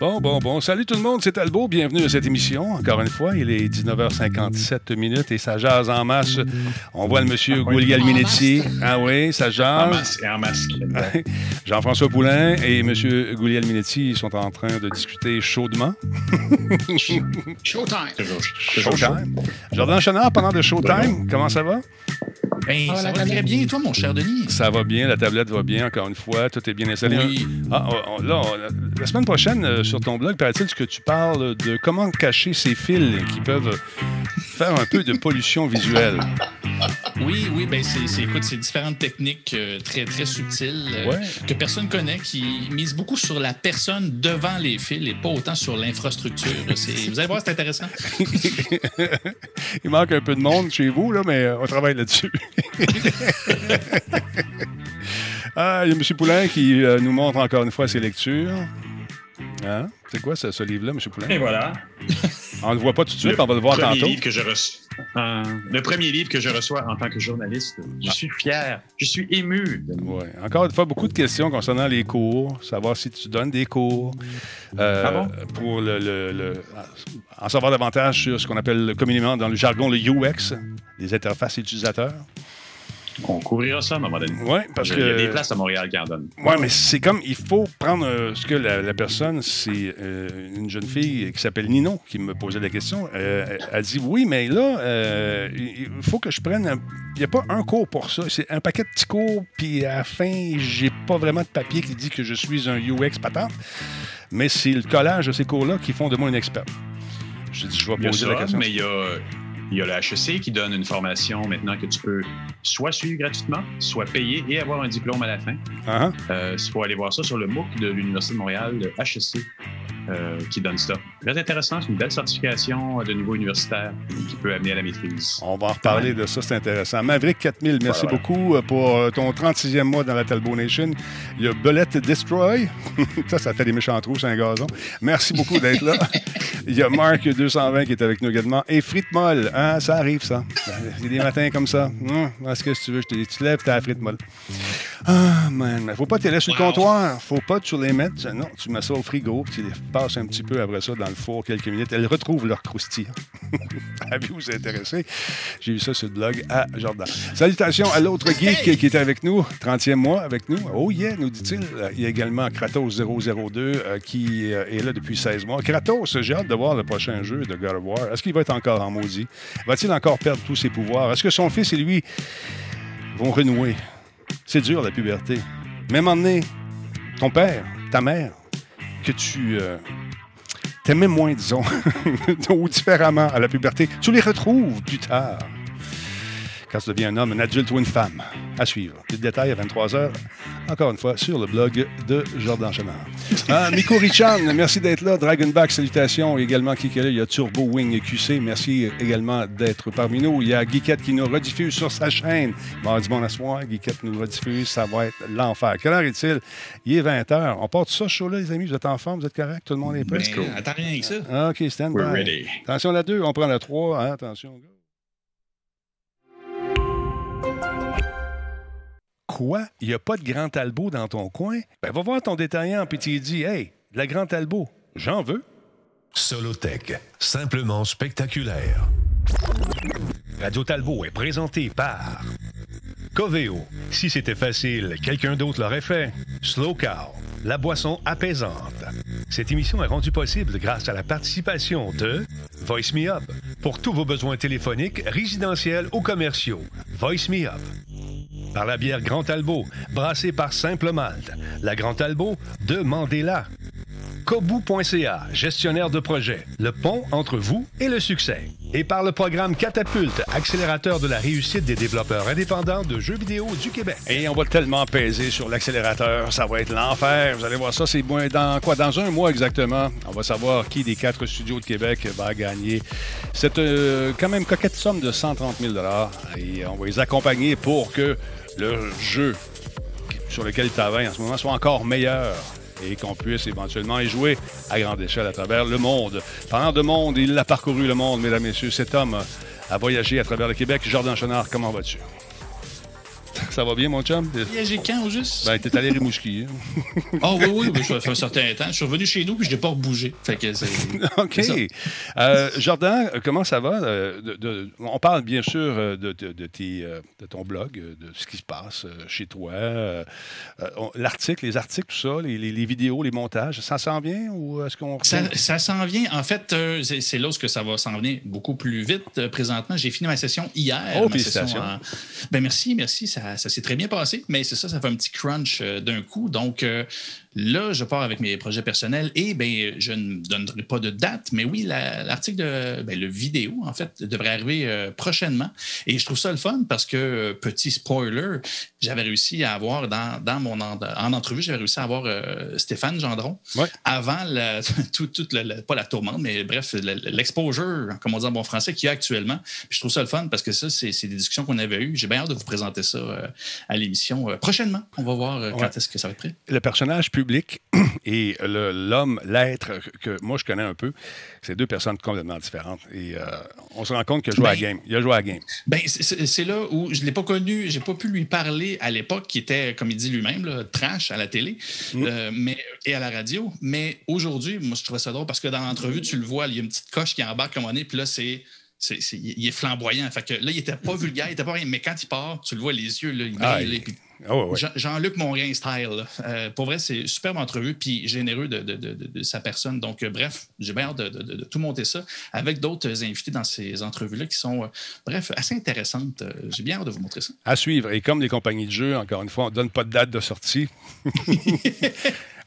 Bon, bon, bon. Salut tout le monde, c'est Talbot. Bienvenue à cette émission. Encore une fois, il est 19h57 minutes et ça jase en masse. On voit le monsieur Guglielminetti. Minetti. Ah oui, ça jase. En masque. En masque. Jean-François Poulain et monsieur Minetti sont en train de discuter chaudement. Showtime. Showtime. Jordan Chenard, pendant de Showtime, comment ça va? Ben, ça va très bien. Et toi, mon cher Denis? Ça va bien. La tablette va bien, encore une fois. Tout est bien installé. Oui. Ah, là, la semaine prochaine, euh, sur ton blog, paraît-il que tu parles de comment cacher ces fils qui peuvent faire un peu de pollution visuelle. Oui, oui, ben c'est, écoute, c'est différentes techniques euh, très, très subtiles euh, que personne connaît, qui misent beaucoup sur la personne devant les fils et pas autant sur l'infrastructure. vous allez voir, c'est intéressant. Il manque un peu de monde chez vous, là, mais on travaille là-dessus. ah, il y a M. Poulain qui nous montre encore une fois ses lectures. Hein? C'est quoi ce, livre-là, M. Poulain? Et voilà. On ne le voit pas tout de suite, on va le voir tantôt. Livre que je reçois, le premier livre que je reçois en tant que journaliste. Je suis fier, je suis ému. Ouais. Encore une fois, beaucoup de questions concernant les cours, savoir si tu donnes des cours. Euh, ah bon? Pour le, en savoir davantage sur ce qu'on appelle communément dans le jargon le UX, les interfaces utilisateurs. On couvrira ça à un moment donné. Oui, parce que. Il y a des places à Montréal qui en donnent. Oui, mais c'est comme. Il faut prendre euh, ce que la, personne, c'est euh, une jeune fille qui s'appelle Ninon qui me posait la question. Euh, elle dit Oui, mais là, il faut que je prenne. Il n'y a pas un cours pour ça. C'est un paquet de petits cours, puis à la fin, j'ai pas vraiment de papier qui dit que je suis un UX patente. Mais c'est le collage de ces cours-là qui font de moi une experte. Je dis, je vais poser la question. Mais il y a il y a le HEC qui donne une formation maintenant que tu peux soit suivre gratuitement, soit payer et avoir un diplôme à la fin. Uh-huh. Euh, il faut aller voir ça sur le MOOC de l'Université de Montréal, le HEC. Euh, qui donne ça. Très intéressant, c'est une belle certification de niveau universitaire qui peut amener à la maîtrise. On va en reparler de ça, c'est intéressant. Maverick 4000, merci beaucoup euh, pour ton 36e mois dans la Talbot Nation. Il y a Belette Destroy. ça, ça fait des méchants trous, c'est un gazon. Merci beaucoup d'être là. Il y a Marc 220 qui est avec nous également. Et Frite Molle, hein, ça arrive ça. Il y a des matins comme ça. Est-ce que si tu veux, je te dis, tu lèves ta frite molle. Ah, man. Faut pas te laisser sur le comptoir. Faut pas tu les mettre. Non, tu mets ça au frigo, puis tu les passes un petit peu après ça dans le four quelques minutes. Elles retrouvent leur croustillant. Avez-vous intéressé? J'ai vu ça sur le blog à Jordan. Salutations à l'autre geek qui était avec nous, 30e mois avec nous. Oh yeah, nous dit-il. Il y a également Kratos002 euh, qui euh, est là depuis 16 mois. Kratos, j'ai hâte de voir le prochain jeu de God of War. Est-ce qu'il va être encore en maudit? Va-t-il encore perdre tous ses pouvoirs? Est-ce que son fils et lui vont renouer? C'est dur, la puberté. Même emmener ton père, ta mère, que tu euh, t'aimais moins, disons, ou différemment à la puberté, tu les retrouves plus tard quand tu deviens un homme, un adulte ou une femme. À suivre. Plus de détails à 23h, encore une fois, sur le blog de Jordan Chenard. Ah, Miko Richan, merci d'être là. Dragonback, salutations. Également, qui est là? Il y a Turbo Wing QC. Merci également d'être parmi nous. Il y a Geekette qui nous rediffuse sur sa chaîne. Mardi bon à soir, Geekette nous rediffuse. Ça va être l'enfer. Quelle heure est-il? Il est 20h. On part de ça, chaud-là, les amis? Vous êtes en forme? Vous êtes correct? Tout le monde est prêt? Ben, attends rien avec ça. OK, stand by. Attention la 2, on prend la 3. Hein, attention, Quoi? Il n'y a pas de Grand Talbot dans ton coin? Ben, va voir ton détaillant, puis tu dis Hey, de la Grand Talbot, j'en veux. Solotech, simplement spectaculaire. Radio Talbot est présenté par Coveo. Si c'était facile, quelqu'un d'autre l'aurait fait. Slow Cow, la boisson apaisante. Cette émission est rendue possible grâce à la participation de Voice Me Up. Pour tous vos besoins téléphoniques, résidentiels ou commerciaux, Voice Me Up par la bière Grand Albo, brassée par Simple Malte. La Grand Albo, demandez-la. Kobu.ca, gestionnaire de projet, le pont entre vous et le succès. Et par le programme Catapulte, accélérateur de la réussite des développeurs indépendants de jeux vidéo du Québec. Et on va tellement peser sur l'accélérateur, ça va être l'enfer. Vous allez voir ça, c'est dans quoi? Dans un mois exactement. On va savoir qui des quatre studios de Québec va gagner cette euh, quand même coquette somme de 130 000 Et on va les accompagner pour que le jeu sur lequel ils travaillent en ce moment soit encore meilleur et qu'on puisse éventuellement y jouer à grande échelle à travers le monde. Parlant de monde, il a parcouru le monde, mesdames, messieurs. Cet homme a voyagé à travers le Québec. Jordan Chenard, comment vas-tu? Ça va bien, mon chum? Voyagé quand, au juste? Ben, t'es allé Rimouski. Hein? oh, oui, oui, ça fait un certain temps. Je suis revenu chez nous puis je n'ai pas rebougé. Fait que c'est. OK. Euh, Jordan, comment ça va? Euh, on parle bien sûr euh, de, de, tes, de, ton blog, de ce qui se passe chez toi. L'article, les articles, tout ça, les, les, vidéos, les montages, ça s'en vient ou est-ce qu'on. Ça, ça s'en vient. En fait, c'est là que ça va s'en venir beaucoup plus vite. présentement, j'ai fini ma session hier. Oh, félicitations. Ben, merci, merci. Ça, ça s'est très bien passé, mais c'est ça, ça fait un petit crunch d'un coup. Donc, Là, je pars avec mes projets personnels et ben, je ne donnerai pas de date, mais oui, l'article de ben, le vidéo, en fait, devrait arriver euh, prochainement. Et je trouve ça le fun parce que, euh, petit spoiler, j'avais réussi à avoir dans, dans mon en, entrevue, j'avais réussi à avoir euh, Stéphane Gendron avant la, tout, pas la tourmente, mais bref, l'exposure, comme on dit en bon français, qu'il y a actuellement. Puis je trouve ça le fun parce que ça, c'est des discussions qu'on avait eues. J'ai bien hâte de vous présenter ça à l'émission prochainement. On va voir quand est-ce que ça va être prêt. Le personnage public et l'homme, l'être que moi je connais un peu, c'est deux personnes complètement différentes. Et euh, on se rend compte qu'il a joué à la ben, game. Il a joué à la game. Ben, c'est là où je ne l'ai pas connu, j'ai pas pu lui parler à l'époque, qui était, comme il dit lui-même, trash à la télé mm. euh, mais, et à la radio. Mais aujourd'hui, moi je trouvais ça drôle parce que dans l'entrevue, tu le vois, il y a une petite coche qui embarque comme on est, puis là, c'est il est flamboyant. Fait que là, il n'était pas vulgaire, il n'était pas rien. Mais quand il part, tu le vois, les yeux, là, il ah, ah Jean-Luc Mongrain style. Euh, pour vrai, c'est une superbe entrevue, puis généreux de, sa personne. Donc, euh, bref, j'ai bien hâte de, tout monter ça avec d'autres invités dans ces entrevues-là qui sont, euh, bref, assez intéressantes. j'ai bien hâte de vous montrer ça. À suivre. Et comme les compagnies de jeux, encore une fois, on ne donne pas de date de sortie.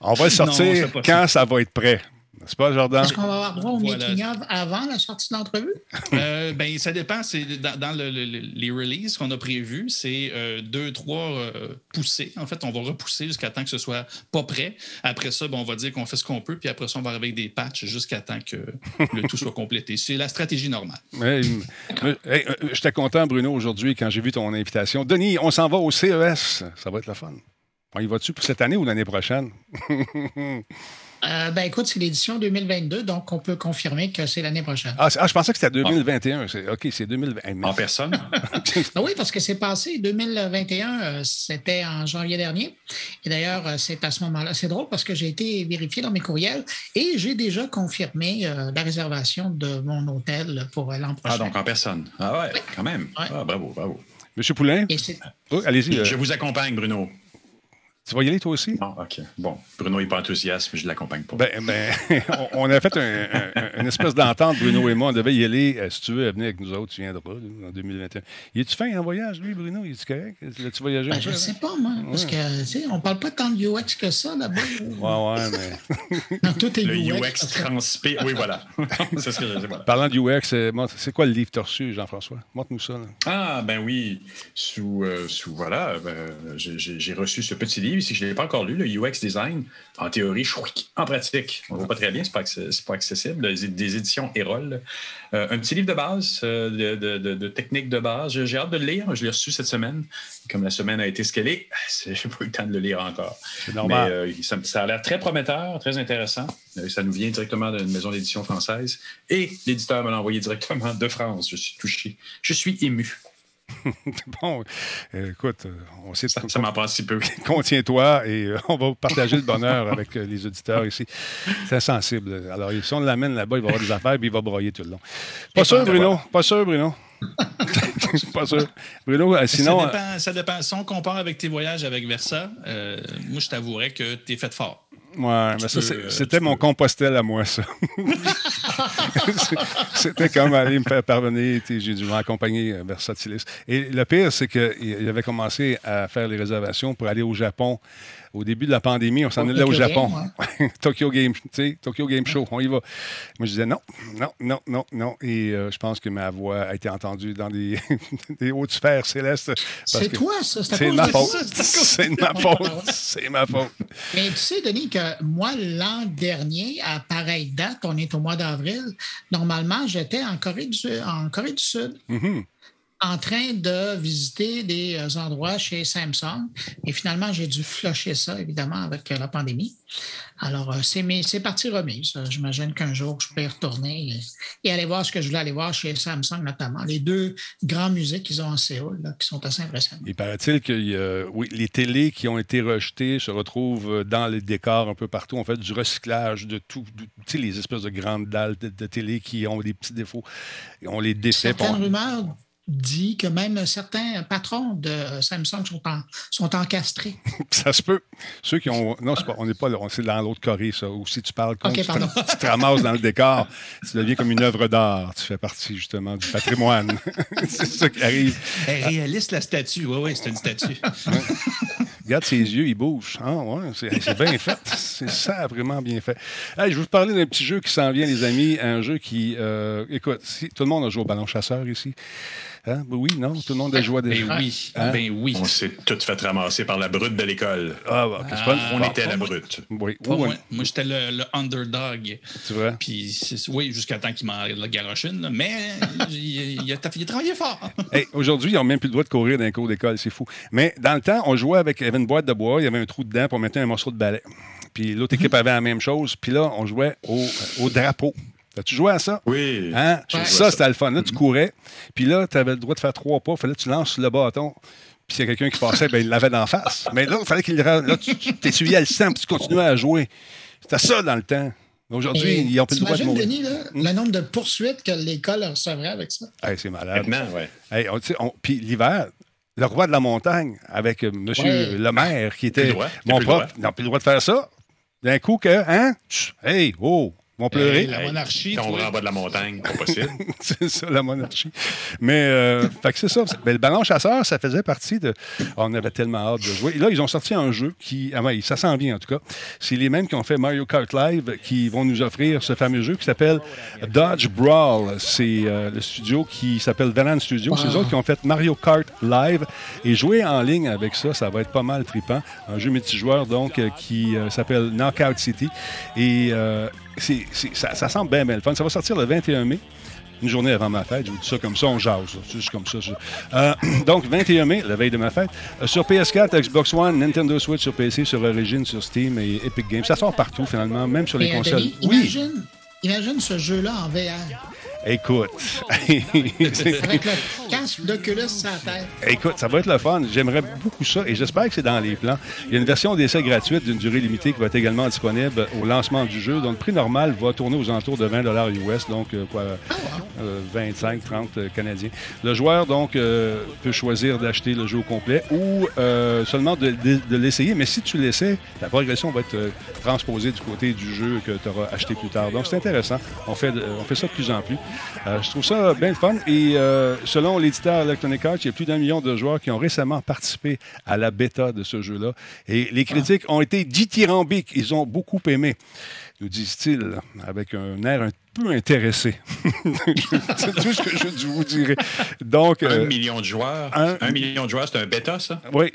on va le sortir quand ça va être prêt. C'est pas, Jordan? Est-ce qu'on va avoir droit au making-of avant la sortie de l'entrevue? euh, ben, ça dépend. C'est dans, les releases qu'on a prévus, c'est euh, deux, trois euh, poussées. En fait, on va repousser jusqu'à temps que ce soit pas prêt. Après ça, ben, on va dire qu'on fait ce qu'on peut, puis après ça, on va arriver avec des patchs jusqu'à temps que le tout soit complété. C'est la stratégie normale. Euh, j'étais content, Bruno, aujourd'hui, quand j'ai vu ton invitation. Denis, on s'en va au CES. Ça va être la fun. On y va-tu pour cette année ou l'année prochaine? Euh, ben écoute, c'est l'édition 2022, donc on peut confirmer que c'est l'année prochaine. Ah, ah je pensais que c'était 2021. OK, c'est 2021. En personne? Ah oui, parce que c'est passé. 2021, euh, c'était en janvier dernier. Et d'ailleurs, euh, c'est à ce moment-là. C'est drôle parce que j'ai été vérifié dans mes courriels et j'ai déjà confirmé la réservation de mon hôtel pour l'an prochain. Ah, donc en personne. Ah ouais, quand même. Ah, bravo, bravo. Monsieur Poulain? Oh, allez-y. Je vous accompagne, Bruno. Tu vas y aller toi aussi? Non, OK. Bon, Bruno n'est pas enthousiaste, mais je ne l'accompagne pas. Ben, ben on, a fait une espèce d'entente, Bruno et moi. On devait y aller. Euh, si tu veux venir avec nous autres, tu viendras en 2021. Il est-tu fin en voyage, lui, Bruno? Il est-tu correct? L'as-tu voyagé ben, Je ne sais pas, moi. Parce que, tu sais, on ne parle pas tant de UX que ça là-bas. Ouais, ouais, mais. tout est le UX. UX transpé. Oui, voilà. c'est ce que je voilà. Parlant du UX, euh, c'est quoi le livre torsu, Jean-François? Montre-nous ça. Ah, ben oui. Sous, euh, sous voilà, ben, j'ai reçu ce petit livre ici. Je ne l'ai pas encore lu le UX design, en théorie, en pratique, on ne voit pas très bien, c'est pas, pas accessible. Des éditions Erol. Euh, un petit livre de base, euh, de, de, de, techniques de base. J'ai hâte de le lire. Je l'ai reçu cette semaine. Comme la semaine a été ce qu'elle est, j'ai pas eu le temps de le lire encore. C'est normal. Mais euh, ça, ça, a l'air très prometteur, très intéressant. ça nous vient directement d'une maison d'édition française. Et l'éditeur me l'a envoyé directement de France. Je suis touché. Je suis ému. bon, euh, écoute, euh, on sait... Ça, ça m'en passe si peu. Contiens-toi et euh, on va partager le bonheur avec les auditeurs ici. C'est sensible. Alors, si on l'amène là-bas, il va avoir des affaires et il va broyer tout le long. Pas sûr, Bruno? Pas sûr, Bruno? pas sûr. Bruno, sinon... Ça dépend, ça dépend. Si on compare avec tes voyages avec Versa, moi, je t'avouerais que tu es fait fort. Ouais, mais ça, euh, c'était mon compostel à moi, ça. c'était comme aller me faire parvenir. J'ai dû m'accompagner vers Versatilis. Et le pire, c'est qu'il avait commencé à faire les réservations pour aller au Japon au début de la pandémie, on s'en allait au Japon. Tokyo Game, tu sais, Tokyo Game Show, on y va. Moi, je disais non, non, non, non, non. Et euh, je pense que ma voix a été entendue dans des, des hautes sphères célestes. C'est toi, ça. C'est ma faute. C'est ma faute. C'est ma faute. Mais tu sais, Denis, que moi, l'an dernier, à pareille date, on est au mois d'avril, normalement, j'étais en Corée du Sud. En Corée du Sud. Mm-hmm. En train de visiter des euh, endroits chez Samsung. Et finalement, j'ai dû flusher ça, évidemment, avec la pandémie. Alors, c'est parti remise. J'imagine qu'un jour, je peux y retourner et, aller voir ce que je voulais aller voir chez Samsung, notamment. Les deux grands musées qu'ils ont en Séoul, qui sont assez impressionnants. Il paraît-il que oui, les télés qui ont été rejetées se retrouvent dans les décors un peu partout. On fait du recyclage de tout. Tu sais, les espèces de grandes dalles de, télé qui ont des petits défauts. On les défait. Certaines rumeurs dit que même certains patrons de Samsung sont, sont encastrés. ça se peut. Ceux qui ont. Non, on n'est pas là. C'est dans l'autre Corée, ça. Ou si tu parles quand tu, te ramasses dans le décor, tu deviens comme une œuvre d'art. Tu fais partie, justement, du patrimoine. c'est ça qui arrive. Elle réaliste, la statue. Oui, oui, c'est une statue. Regarde ses yeux, il bouge. Ah, ouais, c'est bien fait. C'est ça, vraiment bien fait. je vais vous parler d'un petit jeu qui s'en vient, les amis. Un jeu qui. Euh, écoute, si, tout le monde a joué au ballon chasseur ici. Hein? Ben oui, non? Tout le monde a joué déjà. Ben oui. Hein? Ben oui. On s'est tout fait ramasser par la brute de l'école. Ah, OK. Ah, on était la brute. Oui. moi, moi j'étais le, underdog. Tu vois? Puis, oui, jusqu'à temps qu'il m'en la garochine. Mais il, a, travaillé fort. Aujourd'hui, ils n'ont même plus le droit de courir d'un cours d'école. C'est fou. Mais dans le temps, on jouait avec. Il y avait une boîte de bois, il y avait un trou dedans pour mettre un morceau de balai. Puis l'autre équipe avait la même chose. Puis là, on jouait au, au drapeau. As-tu joué à ça? Oui. Hein? Ça, c'était le fun. Là, tu courais, puis là, tu avais le droit de faire trois pas. Il fallait que tu lances le bâton. Puis s'il y a quelqu'un qui passait, ben, il l'avait d'en face. Mais là, il fallait qu'il. Là, tu t'essuyais le sang, puis tu continuais à jouer. C'était ça dans le temps. Aujourd'hui, ils n'ont plus le droit de mourir. Denis, là, hmm? le nombre de poursuites que l'école recevrait avec ça? c'est malade. Maintenant, oui. puis l'hiver, le roi de la montagne, avec M. le maire, qui était mon prof, n'a plus le droit de faire ça. D'un coup que, hein? Hey, oh, vont pleurer. la monarchie. on va en bas de la montagne, pas possible. c'est ça, la monarchie. Mais, euh, fait que c'est ça. Mais le ballon chasseur, ça faisait partie de. on avait tellement hâte de jouer. Et là, ils ont sorti un jeu qui. Ah ouais, ça sent bien, en tout cas. C'est les mêmes qui ont fait Mario Kart Live qui vont nous offrir ce fameux jeu qui s'appelle Dodge Brawl. C'est euh, le studio qui s'appelle Velan Studio. C'est eux autres qui ont fait Mario Kart Live. Et jouer en ligne avec ça, ça va être pas mal trippant. Un jeu multijoueur, donc, euh, qui s'appelle Knockout City. Et ça, ça, semble bien, bien le fun. Ça va sortir le 21 mai une journée avant ma fête. Je vous dis ça comme ça, on jase. C'est juste comme ça. Euh, donc, 21 mai, la veille de ma fête. Euh, sur PS4, Xbox One, Nintendo Switch sur PC, sur Origin, sur Steam et Epic Games. Ça sort partout, finalement, même sur les consoles. oui. imagine ce jeu-là en VR. Écoute. Tête. Écoute, ça va être le fun. J'aimerais beaucoup ça et j'espère que c'est dans les plans. Il y a une version d'essai gratuite d'une durée limitée qui va être également disponible au lancement du jeu. Donc, le prix normal va tourner aux alentours de 20 US, donc euh, quoi, 25, 30 euh, canadiens. Le joueur, donc, euh, peut choisir d'acheter le jeu au complet ou seulement de, l'essayer. Mais si tu l'essaies, la progression va être transposée du côté du jeu que tu auras acheté plus tard. Donc, c'est intéressant. On fait, on fait ça de plus en plus. Euh, je trouve ça bien fun. Et euh, selon l'éditeur Electronic Arts, il y a plus d'un million de joueurs qui ont récemment participé à la bêta de ce jeu-là. Et les critiques ont été dithyrambiques. Ils ont beaucoup aimé nous disent-ils, avec un air un peu intéressé. c'est tout ce que je vous dirais. Donc, un euh, million de joueurs. Un, million de joueurs, c'est un bêta, ça? Oui,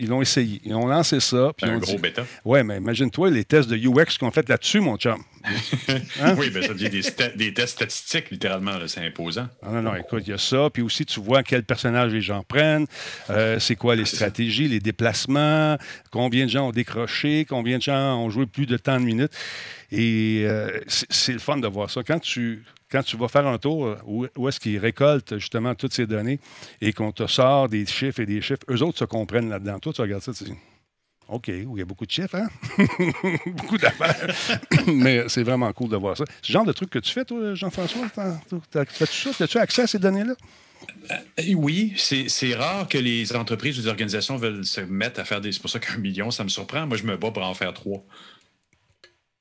ils l'ont essayé. Ils ont lancé ça. Puis un gros bêta. Oui, mais imagine-toi les tests de UX qu'on fait là-dessus, mon chum. Hein? Oui, bien ça dit des, des, tests statistiques, littéralement, c'est imposant. Non, non, non, écoute, il y a ça. Puis aussi, tu vois quel personnage les gens prennent, euh, c'est quoi les stratégies, les déplacements, combien de gens ont décroché, combien de gens ont joué plus de tant de minutes. Et euh, c'est le fun de voir ça. Quand tu, quand tu vas faire un tour, euh, où, est-ce qu'ils récoltent justement toutes ces données et qu'on te sort des chiffres et des chiffres, eux autres se comprennent là-dedans. Toi, tu regardes ça, tu dis OK, il y a beaucoup de chiffres, hein? beaucoup d'affaires. Mais c'est vraiment cool de voir ça. C'est le genre de truc que tu fais, toi, Jean-François? Fais-tu ça? As-tu accès à ces données-là? Euh, oui, c'est rare que les entreprises ou les organisations veulent se mettre à faire des. C'est pour ça qu'un million, ça me surprend. Moi, je me bats pour en faire trois.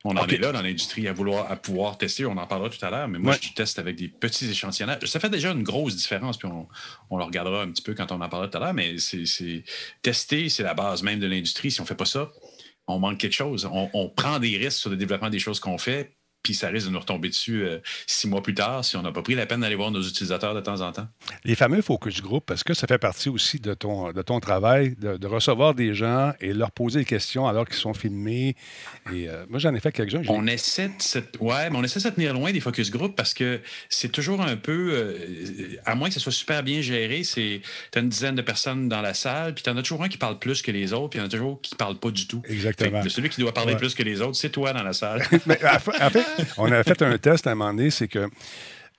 On en est là dans l'industrie à vouloir à pouvoir tester, on en parlera tout à l'heure, mais moi je teste avec des petits échantillonnages. Ça fait déjà une grosse différence, puis on, on le regardera un petit peu quand on en parlera tout à l'heure, mais c'est tester, c'est la base même de l'industrie. Si on ne fait pas ça, on manque quelque chose. On, prend des risques sur le développement des choses qu'on fait, puis ça risque de nous retomber dessus euh, six mois plus tard si on n'a pas pris la peine d'aller voir nos utilisateurs de temps en temps. Les fameux focus group, parce que ça fait partie aussi de ton, de ton travail, de, recevoir des gens et leur poser des questions alors qu'ils sont filmés. Et euh, moi, j'en ai fait quelques-uns. On essaie de ouais, mais on essaie de se tenir loin des focus group parce que c'est toujours un peu, euh, à moins que ce soit super bien géré, c'est tu as une dizaine de personnes dans la salle, puis tu en as toujours un qui parle plus que les autres, puis il y en a toujours qui ne parle pas du tout. Exactement. celui qui doit parler plus que les autres, c'est toi dans la salle. mais, en fait, on a fait un test à un moment donné, c'est que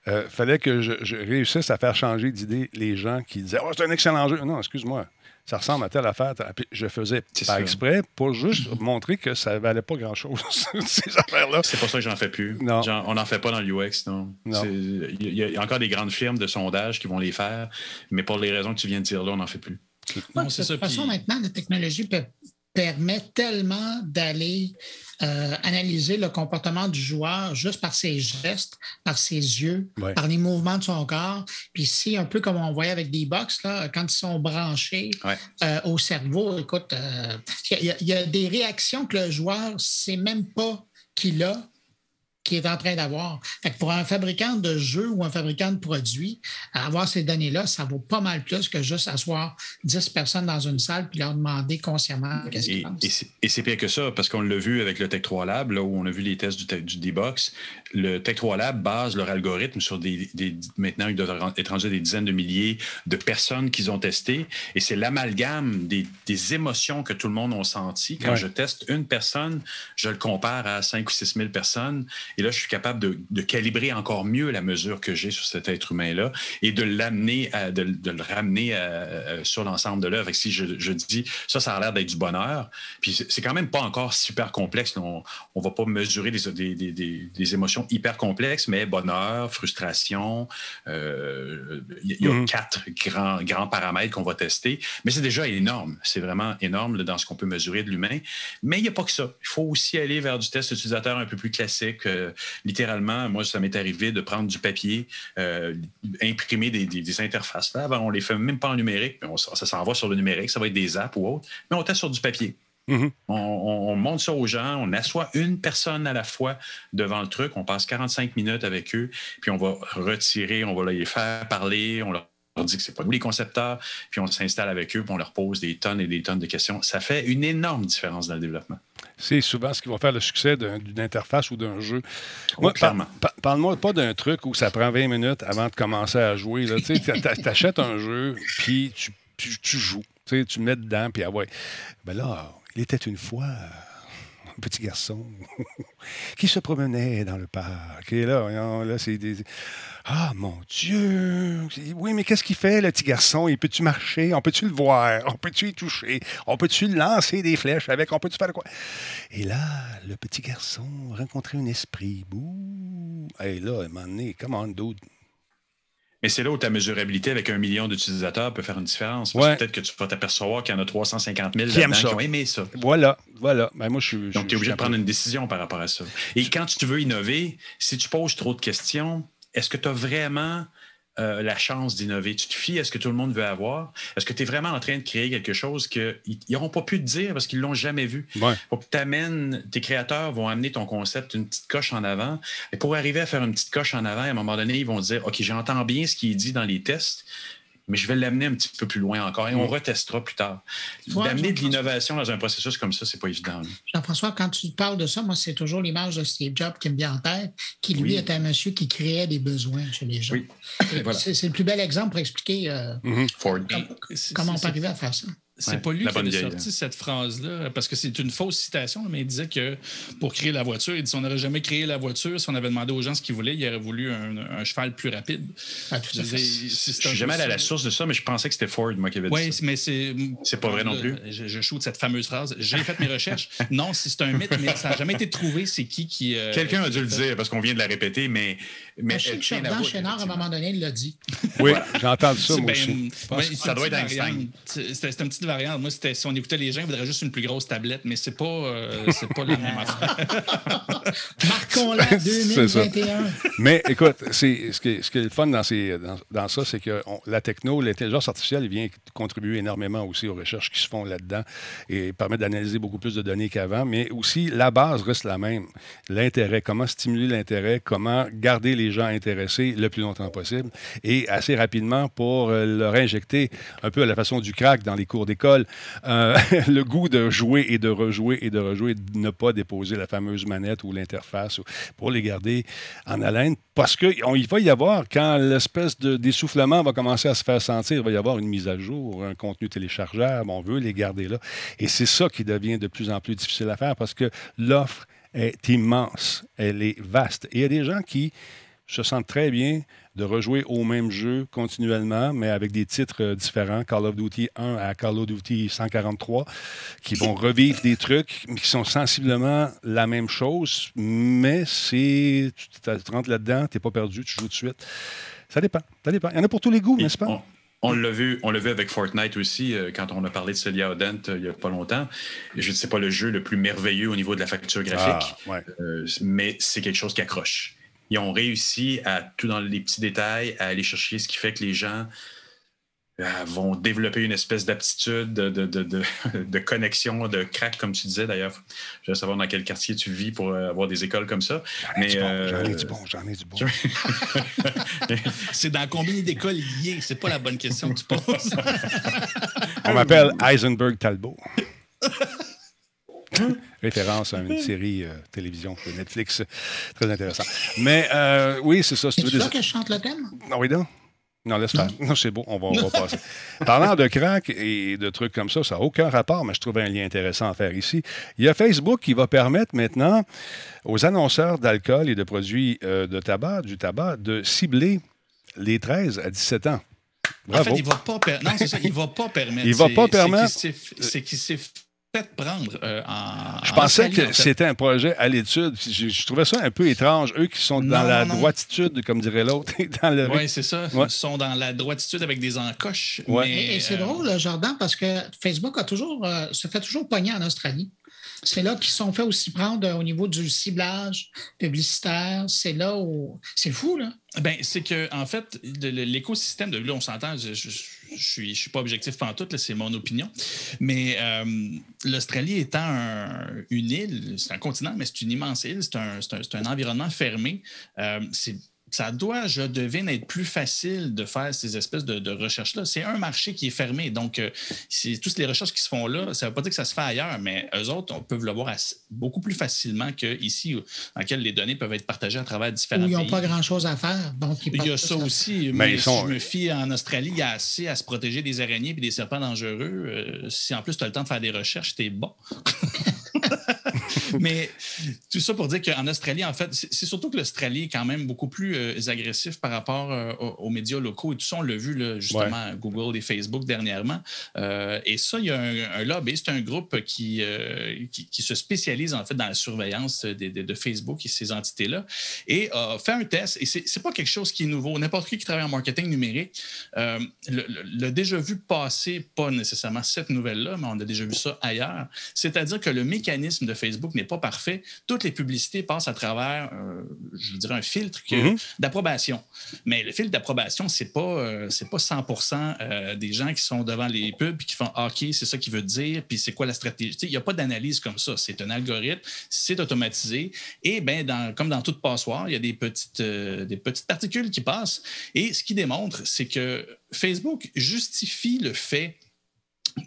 euh, fallait que je, réussisse à faire changer d'idée les gens qui disaient Oh, c'est un excellent jeu. Non, excuse-moi. Ça ressemble à telle affaire. Je faisais pas exprès pour juste montrer que ça valait pas grand-chose, ces affaires-là. C'est pour ça que j'en fais plus. Non. on n'en fait pas dans l'UX, non. Il y, a encore des grandes firmes de sondage qui vont les faire, mais pour les raisons que tu viens de dire là, on n'en fait plus. de toute façon, maintenant, la technologie peut permet tellement d'aller euh, analyser le comportement du joueur juste par ses gestes, par ses yeux, par les mouvements de son corps. Puis si, un peu comme on voyait avec des box, là, quand ils sont branchés euh, au cerveau, écoute, euh, il y, a des réactions que le joueur ne sait même pas qu'il a qui est en train d'avoir. Pour un fabricant de jeux ou un fabricant de produits, avoir ces données-là, ça vaut pas mal plus que juste asseoir 10 personnes dans une salle puis leur demander consciemment qu'est-ce qu'ils pensent. Et c'est pire que ça, parce qu'on l'a vu avec le Tech 3 Lab, là où on a vu les tests du, du D-Box. Le Tech 3 Lab base leur algorithme sur des. maintenant, ils doivent être rendus des dizaines de milliers de personnes qu'ils ont testées. Et c'est l'amalgame des, émotions que tout le monde a senti. Quand je teste une personne, je le compare à 5 ou 6 000 personnes et là, je suis capable de, calibrer encore mieux la mesure que j'ai sur cet être humain-là et de l'amener, de, le ramener sur l'ensemble de l'œuvre. Si je, dis ça, ça a l'air d'être du bonheur, puis c'est quand même pas encore super complexe. On ne va pas mesurer des, émotions hyper complexes, mais bonheur, frustration, euh, il y, a mm-hmm. quatre grands, grands paramètres qu'on va tester, mais c'est déjà énorme. C'est vraiment énorme dans ce qu'on peut mesurer de l'humain. Mais il n'y a pas que ça. Il faut aussi aller vers du test utilisateur un peu plus classique. Euh, littéralement, moi, ça m'est arrivé de prendre du papier, euh, imprimer des, interfaces. Là, on les fait même pas en numérique, mais ça s'envoie sur le numérique, ça va être des apps ou autre, mais on teste sur du papier. Mm-hmm. on, montre ça aux gens, on assoit une personne à la fois devant le truc, on passe 45 minutes avec eux, puis on va retirer, on va les faire parler, on leur dit que c'est pas nous les concepteurs, puis on s'installe avec eux, puis on leur pose des tonnes et des tonnes de questions. Ça fait une énorme différence dans le développement. C'est souvent ce qui va faire le succès d'une interface ou d'un jeu. Oh, Parle-moi pas d'un truc où ça prend 20 minutes avant de commencer à jouer. Tu achètes un jeu, puis tu, tu, joues. Tu le mets dedans, puis ah ouais. Ben là, il était une fois petit garçon qui se promenait dans le parc. Et là, là c'est des ah, mon Dieu! Oui, mais qu'est-ce qu'il fait, le petit garçon? Il peut-tu marcher? On peut-tu le voir? On peut-tu y toucher? On peut-tu lancer des flèches avec? On peut-tu faire quoi? Et là, le petit garçon rencontrait un esprit. Bouh! Et là, à un moment donné, comment on mais c'est là où ta mesurabilité avec un million d'utilisateurs peut faire une différence. Peut-être que tu vas t'apercevoir qu'il y en a 350 000 qui, qui ont aimé ça. Voilà, voilà. Ben, moi, je suis, Donc, tu es obligé de prendre une décision par rapport à ça. Et quand tu veux innover, si tu poses trop de questions, est-ce que tu as vraiment euh, la chance d'innover? Tu te fies à ce que tout le monde veut avoir? Est-ce que tu es vraiment en train de créer quelque chose qu'ils n'auront pas pu te dire parce qu'ils ne l'ont jamais vu? Pour que tu amènes, tes créateurs vont amener ton concept une petite coche en avant. Et pour arriver à faire une petite coche en avant, à un moment donné, ils vont dire OK, j'entends bien ce qui est dit dans les tests, mais je vais l'amener un petit peu plus loin encore et on retestera plus tard. D'amener de l'innovation dans un processus comme ça, c'est pas évident. Jean-François, quand tu parles de ça, moi, c'est toujours l'image de Steve Jobs qui me vient en tête, qui lui était un monsieur qui créait des besoins chez les gens. C'est le plus bel exemple pour expliquer euh, mm-hmm. comment on peut arriver à faire ça. C'est pas lui qui a sorti cette phrase-là, parce que c'est une fausse citation, mais il disait que pour créer la voiture, il dit si on n'aurait jamais créé la voiture, si on avait demandé aux gens ce qu'ils voulaient, il aurait voulu un, cheval plus rapide. Ah, je ne suis jamais allé à la source de ça, mais je pensais que c'était Ford, moi, qui avait dit ça. Oui, mais c'est. C'est pas vrai non plus. Je, je shoot cette fameuse phrase. J'ai fait mes recherches. non, c'est un mythe, mais ça n'a jamais été trouvé. C'est qui qui. Euh, Quelqu'un a dû le dire, parce qu'on vient de la répéter, mais. mais je sais que Chénard, à un moment donné, il l'a dit. Oui, j'ai entendu ça, moi aussi. ça doit être Einstein. C'était une petite Moi, c'était si on écoutait les gens, il faudrait juste une plus grosse tablette, mais c'est pas, euh, c'est pas la même affaire. Marquons-la 2021. mais écoute, c'est, ce, qui est, ce qui est le fun dans, ces, dans, ça, c'est que la techno, l'intelligence artificielle vient contribuer énormément aussi aux recherches qui se font là-dedans et permet d'analyser beaucoup plus de données qu'avant. Mais aussi, la base reste la même. L'intérêt, comment stimuler l'intérêt, comment garder les gens intéressés le plus longtemps possible et assez rapidement pour euh, leur injecter un peu à la façon du crack dans les cours d'école, euh, le goût de jouer et de rejouer et de rejouer, de ne pas déposer la fameuse manette ou l'interface pour les garder en haleine. Parce qu'il va y avoir, quand l'espèce d'essoufflement va commencer à se faire sentir, il va y avoir une mise à jour, un contenu téléchargeable, on veut les garder là. Et c'est ça qui devient de plus en plus difficile à faire parce que l'offre est immense, elle est vaste. Et il y a des gens qui se sentent très bien de rejouer au même jeu continuellement, mais avec des titres euh, différents, Call of Duty 1 à Call of Duty 143, qui vont revivre des trucs qui sont sensiblement la même chose, mais c'est tu, rentres là-dedans, tu n'es pas perdu, tu joues de suite. Ça dépend, ça dépend. Il y en a pour tous les goûts, n'est-ce pas? On l'a vu, on l'a vu avec Fortnite aussi euh, quand on a parlé de Celia Odent euh, il n'y a pas longtemps. Je ne sais pas le jeu le plus merveilleux au niveau de la facture graphique, ah, mais c'est quelque chose qui accroche ils ont réussi à, tout dans les petits détails, à aller chercher ce qui fait que les gens euh, vont développer une espèce d'aptitude, de, de, connexion, de crack, comme tu disais d'ailleurs. Je veux savoir dans quel quartier tu vis pour euh, avoir des écoles comme ça. J'en ai, euh, du bon, j'en ai du bon. c'est dans combien d'écoles liées? C'est pas la bonne question que tu poses. On m'appelle Heisenberg Talbot. Référence à une série euh, télévision de Netflix. Très intéressant. Mais euh, oui, c'est ça. C'est tu que je chante le thème? Non, oui, non. Non, laisse faire. Non, c'est beau, on va, on va passer. Parlant de crack et de trucs comme ça, ça n'a aucun rapport, mais je trouve un lien intéressant à faire ici. Il y a Facebook qui va permettre maintenant aux annonceurs d'alcool et de produits euh, de tabac, du tabac, de cibler les 13 à 17 ans. Bravo. En fait, il va pas, non, ça, il va pas permettre. Il va pas permettre. C'est qu'il s'est fait prendre euh, en. Je pensais que c'était un projet à l'étude. Je, trouvais ça un peu étrange. Eux qui sont dans la droititude, comme dirait l'autre. Oui, c'est ça. Ils sont dans la droititude avec des encoches. et, c'est euh, drôle, Jordan, parce que Facebook a toujours, euh, se fait toujours pogner en Australie. C'est là qu'ils sont fait aussi prendre au niveau du ciblage publicitaire. C'est là où. C'est fou, là. Ben, c'est que, en fait, l'écosystème de. Là, on s'entend, je, je, suis, je suis pas objectif tout, c'est mon opinion. Mais euh, l'Australie étant une île, c'est un continent, mais c'est une immense île, c'est un, environnement fermé. Euh, ça doit, je devine, être plus facile de faire ces espèces de, recherches-là. C'est un marché qui est fermé. Donc, euh, toutes les recherches qui se font là, ça ne veut pas dire que ça se fait ailleurs, mais eux autres, on peut le voir beaucoup plus facilement qu'ici, dans lequel les données peuvent être partagées à travers différents pays. Ils n'ont pas grand-chose à faire. Donc il y a ça aussi. Mais, si je me fie en Australie, il y a assez à se protéger des araignées et des serpents dangereux. Euh, si en plus tu as le temps de faire des recherches, t'es bon. Mais tout ça pour dire qu'en Australie, en fait, c'est surtout que l'Australie est quand même beaucoup plus euh, agressif par rapport euh, aux, médias locaux et tout ça. On l'a vu justement Google et Facebook dernièrement. Euh, et ça, il y a un, lobby, c'est un groupe qui, qui, se spécialise en fait dans la surveillance de, Facebook et ces entités-là et a fait un test. Et c'est pas quelque chose qui est nouveau. N'importe qui qui travaille en marketing numérique l'a déjà vu passer, pas nécessairement cette nouvelle-là, mais on a déjà vu ça ailleurs. C'est-à-dire que le mécanisme de Facebook n'est pas parfait. Toutes les publicités passent à travers, euh, je dirais, un filtre mhm. d'approbation. Mais le filtre d'approbation, ce n'est pas, euh, c'est pas 100% euh, des gens qui sont devant les pubs et qui font OK, c'est ça qu'il veut dire, puis c'est quoi la stratégie. Il n'y a pas d'analyse comme ça. C'est un algorithme, c'est automatisé. Et ben, dans, comme dans toute passoire, il y a des petites, des petites particules qui passent. Et ce qui démontre, c'est que Facebook justifie le fait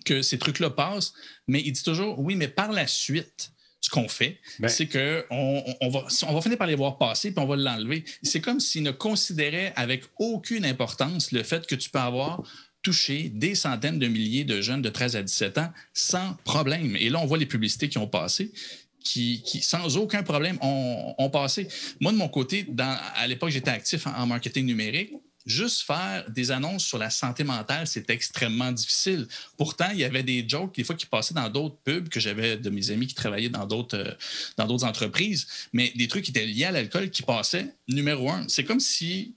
que ces trucs-là passent, mais il dit toujours oui, mais par la suite, ce qu'on fait, ben c'est qu'on on va, on va finir par les voir passer puis on va l'enlever. C'est comme s'il ne considérait avec aucune importance le fait que tu peux avoir touché des centaines de milliers de jeunes de 13 à 17 ans sans problème. Et là, on voit les publicités qui ont passé. Qui, qui, sans aucun problème, ont, passé. Moi, de mon côté, dans, à l'époque, j'étais actif en marketing numérique juste faire des annonces sur la santé mentale, c'est extrêmement difficile. Pourtant, il y avait des jokes, des fois, qui passaient dans d'autres pubs que j'avais de mes amis qui travaillaient dans d'autres, euh, dans d'autres entreprises, mais des trucs qui étaient liés à l'alcool qui passaient numéro un. C'est comme si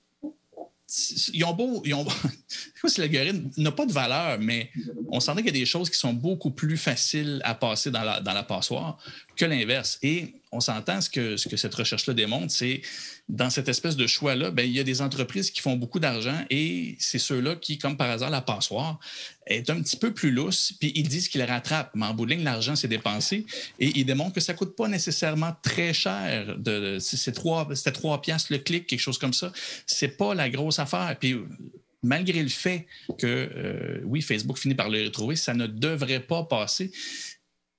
ils ont beau. Ils ont, si l'algorithme n'a pas de valeur, mais on sentait qu'il y a des choses qui sont beaucoup plus faciles à passer dans la, dans la passoire que l'inverse. Et on s'entend ce que, ce que cette recherche-là démontre, c'est dans cette espèce de choix-là, ben, il y a des entreprises qui font beaucoup d'argent et c'est ceux-là qui, comme par hasard, la passoire est un petit peu plus lousse, puis ils disent qu'ils rattrapent. Mais en bout de ligne, l'argent s'est dépensé et ils démontrent que ça ne coûte pas nécessairement très cher. De, c'est trois, c'était piastres le clic, quelque chose comme ça. C'est pas la grosse affaire. Puis malgré le fait que, euh, oui, Facebook finit par le retrouver, ça ne devrait pas passer.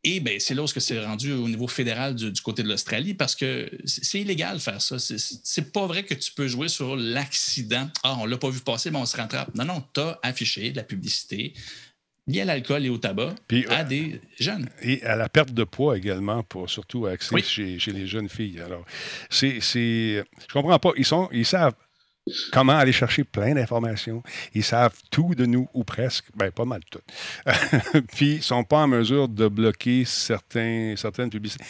Et ben, c'est là où c'est rendu au niveau fédéral du, côté de l'Australie parce que c'est illégal de faire ça. C'est pas vrai que tu peux jouer sur l'accident. Ah, on l'a pas vu passer, mais on se rattrape. Non, non, tu as affiché de la publicité liée à l'alcool et au tabac à euh, des jeunes. Et à la perte de poids également, pour surtout accès chez, les jeunes filles. Alors, c'est. Je comprends pas. Ils, sont, ils savent comment aller chercher plein d'informations. Ils savent tout de nous, ou presque, ben pas mal tout. Puis, ils ne sont pas en mesure de bloquer certaines publicités.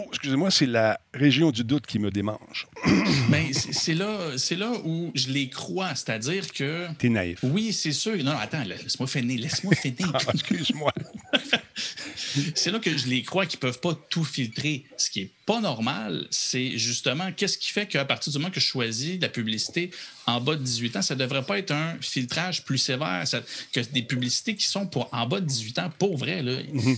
Oh, excusez-moi, c'est la région du doute qui me démange. Mais ben, c'est là, là où je les crois, c'est-à-dire que. T'es naïf. Oui, c'est sûr. Non, attends, laisse-moi finir, laisse-moi finir. Ah, excuse-moi. c'est là que je les crois qu'ils ne peuvent pas tout filtrer. Ce qui n'est pas normal, c'est justement qu'est-ce qui fait qu'à partir du moment que je choisis la publicité en bas de 18 ans, ça ne devrait pas être un filtrage plus sévère que des publicités qui sont pour en bas de 18 ans, pour vrai. Là. Mhm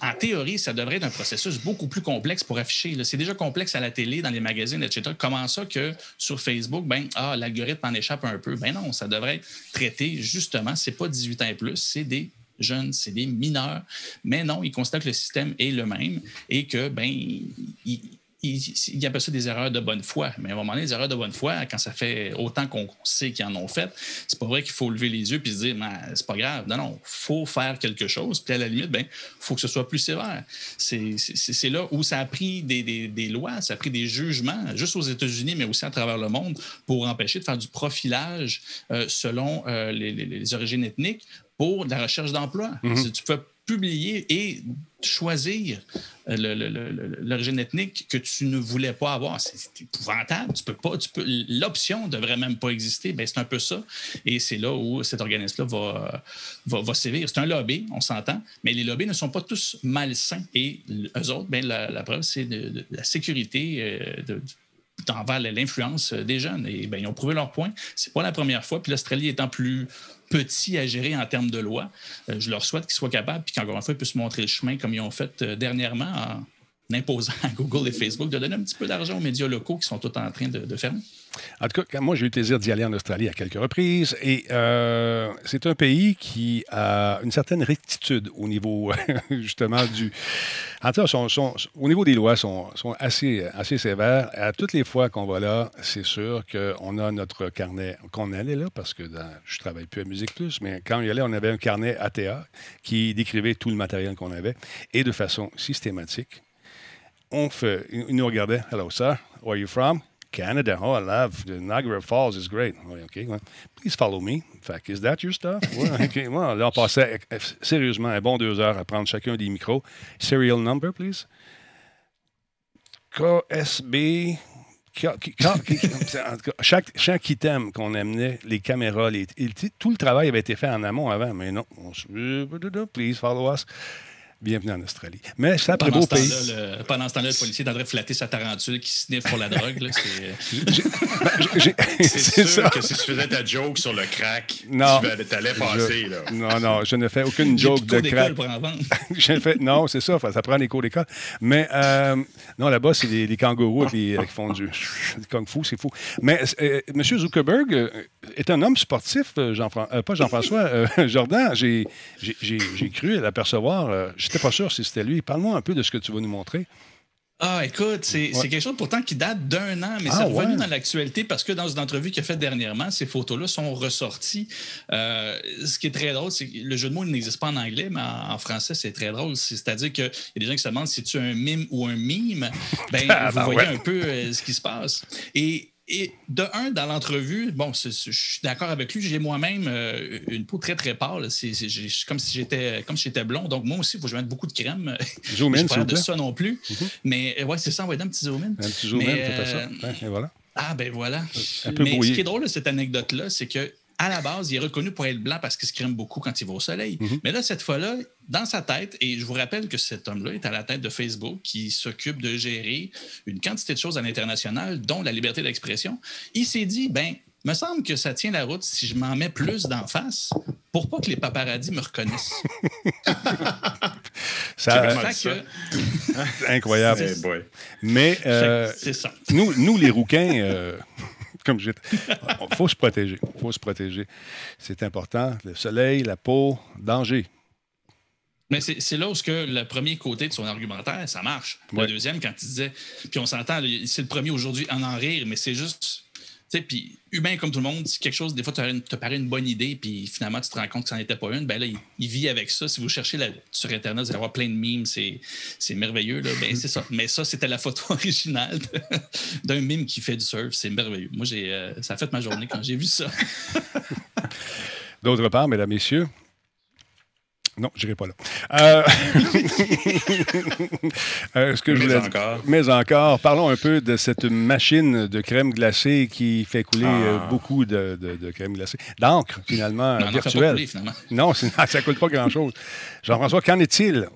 en théorie, ça devrait être un processus beaucoup plus complexe pour afficher. C'est déjà complexe à la télé, dans les magazines, etc. Comment ça que sur Facebook, ben, ah, l'algorithme en échappe un peu? Ben non, ça devrait être traité justement, c'est pas 18 ans et plus, c'est des jeunes, c'est des mineurs. Mais non, ils constatent que le système est le même et que, ben, il, y a pas ça des erreurs de bonne foi. Mais à un moment donné, les erreurs de bonne foi, quand ça fait autant qu'on sait qu'ils en ont fait, c'est pas vrai qu'il faut lever les yeux et se dire, c'est pas grave. Non, non, il faut faire quelque chose. Puis à la limite, il ben, faut que ce soit plus sévère. C'est là où ça a pris des, lois, ça a pris des jugements, juste aux États-Unis, mais aussi à travers le monde, pour empêcher de faire du profilage euh, selon euh, les, origines ethniques pour la recherche d'emploi. Mm-hmm. Tu peux publier et choisir euh, l'origine ethnique que tu ne voulais pas avoir. C'est épouvantable. Tu peux pas, tu peux, l'option devrait même pas exister. Ben, c'est un peu ça. Et c'est là où cet organisme-là va, va, va sévir. C'est un lobby, on s'entend, mais les lobbies ne sont pas tous malsains. Et eux autres, ben, la, preuve, c'est de, la sécurité euh, de, envers l'influence des jeunes. Et ben, ils ont prouvé leur point. C'est pas la première fois. Puis l'Australie étant plus petit à gérer en termes de loi. Euh, je leur souhaite qu'ils soient capables, puis qu'encore une fois, ils puissent montrer le chemin comme ils ont fait euh, dernièrement en imposant à Google et Facebook de donner un petit peu d'argent aux médias locaux qui sont tous en train de, fermer. En tout cas, moi, j'ai eu le plaisir d'y aller en Australie à quelques reprises et euh, c'est un pays qui a une certaine rectitude au niveau, justement, du. En tout cas, au niveau des lois, sont, sont assez, assez sévères. À toutes les fois qu'on va là, c'est sûr qu'on a notre carnet, qu'on allait là, parce que je travaille plus à Musique Plus, mais quand on y allait, on avait un carnet ATA qui décrivait tout le matériel qu'on avait et de façon systématique. On fait, ils nous regardaient. Hello, sir. Where are you from? Canada. Oh, I love the Niagara Falls is great. OK, well, please follow me. Fait is that your stuff? OK, well, là, on passait eh, sérieusement un bon deux heures à prendre chacun des micros. Serial number, please? KSB. chaque, chaque item qu'on amenait, les caméras, les, tout le travail avait été fait en amont avant, mais non. On, please follow us. Bienvenue en Australie. Mais c'est un très beau pays. pendant ce temps-là, le policier est en train de flatter sa tarentule qui sniffe pour la drogue. C'est sûr que si tu faisais ta joke sur le crack, non, tu allais passer. Là. Non, non, je ne fais aucune joke de crack. Pour en je fais, non, c'est ça, ça prend des cours d'école. Mais euh, non, là-bas, c'est les, kangourous qui, font du, kung-fu, c'est fou. Mais euh, M. Zuckerberg euh, est un homme sportif, Jean pas Jean-François, Jordan. J'ai cru l'apercevoir n'étais pas sûr si c'était lui. Parle-moi un peu de ce que tu vas nous montrer. Ah, écoute, c'est quelque chose pourtant qui date d'un an, mais c'est ah, revenu dans l'actualité parce que dans une entrevue qu'il a faite dernièrement, ces photos-là sont ressorties. Euh, ce qui est très drôle, c'est que le jeu de mots n'existe pas en anglais, mais en, français, c'est très drôle. C'est-à-dire qu'il y a des gens qui se demandent si tu es un mime ou un mime. Ben, ah, vous ben voyez un peu euh, ce qui se passe. Et et de un, dans l'entrevue, bon, je suis d'accord avec lui, j'ai moi-même euh, une peau très, très pâle. C'est comme si j'étais comme si j'étais blond. Donc, moi aussi, il faut que je mette beaucoup de crème. Zoom in, pas de ça non plus. Mm-hmm. Mais ouais, c'est ça, on va être un petit zoom in. Un petit zoom in, mais, ça. Euh, et voilà. Ah, ben voilà. Un peu Mais brouillé. ce qui est drôle de cette anecdote-là, c'est que à la base, il est reconnu pour être blanc parce qu'il se crème beaucoup quand il va au soleil. Mhm. Mais là, cette fois-là, dans sa tête, et je vous rappelle que cet homme-là est à la tête de Facebook qui s'occupe de gérer une quantité de choses à l'international, dont la liberté d'expression, il s'est dit, ben, me semble que ça tient la route si je m'en mets plus d'en face pour pas que les paparazzis me reconnaissent. Ça, que- incroyable. Mais euh, ça. nous, nous, les rouquins, euh, comme je il faut se protéger. Il faut se protéger. C'est important. Le soleil, la peau, danger. Mais c'est là où que le premier côté de son argumentaire, ça marche. Ouais. Le deuxième, quand il disait, puis on s'entend, c'est le premier aujourd'hui à en rire, mais c'est juste, tu sais, puis humain comme tout le monde, si quelque chose, des fois, te te paraît une bonne idée, puis finalement, tu te rends compte que ça n'en était pas une, ben là, il, il vit avec ça. Si vous cherchez sur Internet, vous allez avoir plein de memes, c'est c'est merveilleux, là. Ben, c'est ça. Mais ça, c'était la photo originale d'un mime qui fait du surf. C'est merveilleux. Moi, j'ai, euh, ça a fait ma journée quand j'ai vu ça. D'autre part, mesdames, messieurs, non, je n'irai pas là. Euh, euh, ce que je Mais voulais encore. Mais encore, parlons un peu de cette machine de crème glacée qui fait couler Ah. euh, beaucoup de, de- de crème glacée. D'encre, finalement, virtuelle. non, ça ne coûte pas grand-chose. Jean-François, qu'en est-il?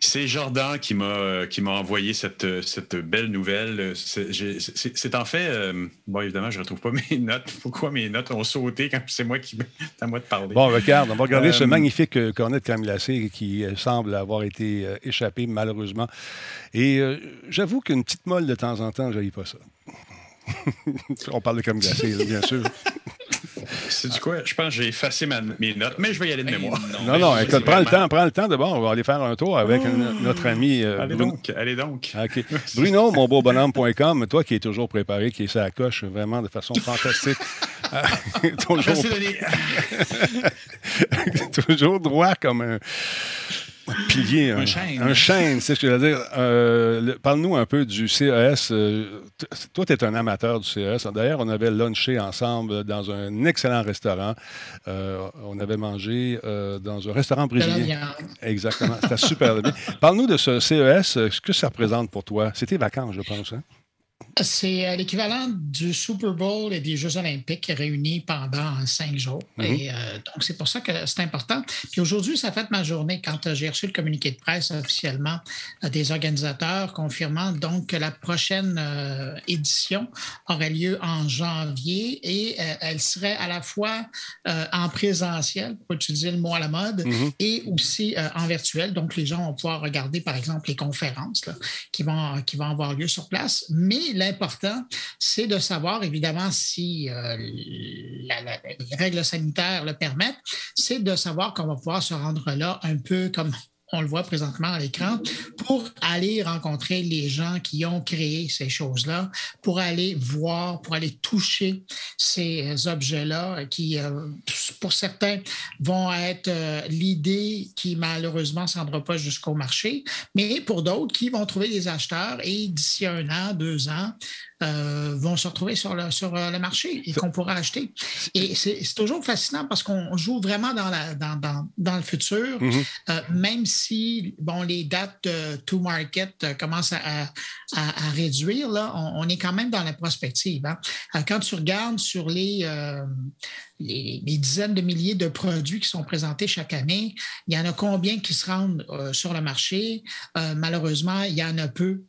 C'est Jordan qui m'a euh, qui m'a envoyé cette, euh, cette belle nouvelle. C'est en fait, euh, bon évidemment, je retrouve pas mes notes. Pourquoi mes notes ont sauté quand c'est moi qui c'est à moi de parler? Bon, regarde, on va regarder Euh, ce magnifique euh, cornet de crème glacée qui semble avoir été euh, échappé, malheureusement. Et j'avoue qu'une petite molle de temps en temps, je pas ça. on parle de crème glacée, bien sûr. C'est du quoi? Je pense que j'ai effacé ma- mes notes, mais je vais y aller de mémoire. Non, non, écoute, prends le temps, prends le temps de bon, on va aller faire un tour avec no- notre ami euh, Allez Bruno. donc, allez donc. OK. Bruno, mon beau bonhomme.com, toi qui es toujours préparé, qui est sa coche vraiment de façon fantastique. Euh, toujours, Merci, Denis. toujours droit comme un pilier. Un, chêne. Un chêne, c'est ce que je veux dire. Euh, le- Parle-nous un peu du CES. euh, toi, tu es un amateur du CES. D'ailleurs, on avait lunché ensemble dans un excellent restaurant. Euh, on avait mangé dans un restaurant brésilien. Exactement. C'était super bien. Parle-nous de ce CES. Ce que ça représente pour toi. C'était vacances, je pense. hein? C'est euh, l'équivalent du Super Bowl et des Jeux olympiques réunis pendant cinq jours. Mhm. Et euh, donc, c'est pour ça que c'est important. Puis aujourd'hui, ça fait ma journée quand euh, j'ai reçu le communiqué de presse officiellement des organisateurs confirmant donc que la prochaine euh, édition aurait lieu en janvier et euh, elle serait à la fois en présentiel, pour utiliser le mot à la mode, Mhm. et aussi en virtuel. Donc, les gens vont pouvoir regarder, par exemple, les conférences là, qui, vont, qui vont avoir lieu sur place. Mais l'important, c'est de savoir, évidemment, si euh, les règles sanitaires le permettent, c'est de savoir qu'on va pouvoir se rendre là un peu comme on le voit présentement à l'écran, pour aller rencontrer les gens qui ont créé ces choses-là, pour aller voir, pour aller toucher ces objets-là qui, euh, pour certains, vont être euh, l'idée qui malheureusement ne se rendra pas jusqu'au marché, mais pour d'autres qui vont trouver des acheteurs et d'ici un an, deux ans, euh, vont se retrouver sur le, sur euh, le marché et qu'on pourra acheter. Et c'est toujours fascinant parce qu'on joue vraiment dans, la, dans, dans, dans le futur, Mhm. euh, même si bon, les dates de to market commencent à, à- réduire, là, on, on est quand même dans la prospective. hein. Quand tu regardes sur les, euh, les, les dizaines de milliers de produits qui sont présentés chaque année, il y en a combien qui se rendent sur le marché? Malheureusement, il y en a peu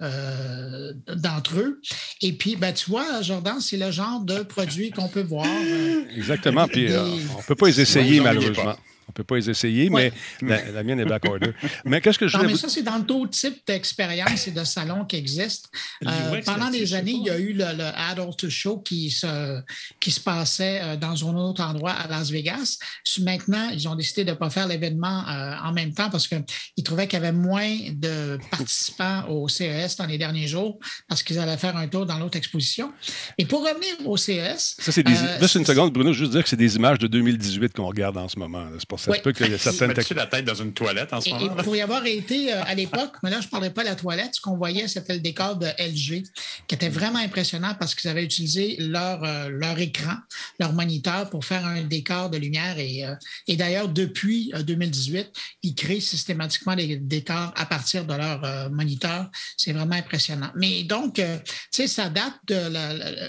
d'entre eux. Et puis, ben, tu vois, Jordan, c'est le genre de produit qu'on peut voir. euh, Exactement. Puis euh, Des- on ne peut pas les essayer, malheureusement. Pas. On ne peut pas les essayer, Ouais. mais la, la mienne est back order. mais qu'est-ce que je Non, voulais mais vous... ça, c'est dans d'autres types d'expériences et de salons qui existent. Euh, pendant des années, il y a eu le, le Adult Show qui se, qui se passait euh, dans un autre endroit à Las Vegas. Maintenant, ils ont décidé de ne pas faire l'événement euh, en même temps parce qu'ils trouvaient qu'il y avait moins de participants au CES dans les derniers jours parce qu'ils allaient faire un tour dans l'autre exposition. Et pour revenir au CES, Ça, c'est des... Euh, Juste une seconde, Bruno, juste dire que c'est des images de 2018 qu'on regarde en ce moment. C'est ça se peut que certaines tu la tête dans une toilette en ce moment. pour y avoir été à l'époque, mais là, je ne parlais pas de la toilette, ce qu'on voyait, c'était le décor de LG, qui était vraiment impressionnant parce qu'ils avaient utilisé leur, leur écran, leur moniteur pour faire un décor de lumière. Et, et d'ailleurs, depuis 2018, ils créent systématiquement des décors à partir de leur moniteur. C'est vraiment impressionnant. Mais donc, tu sais, ça date de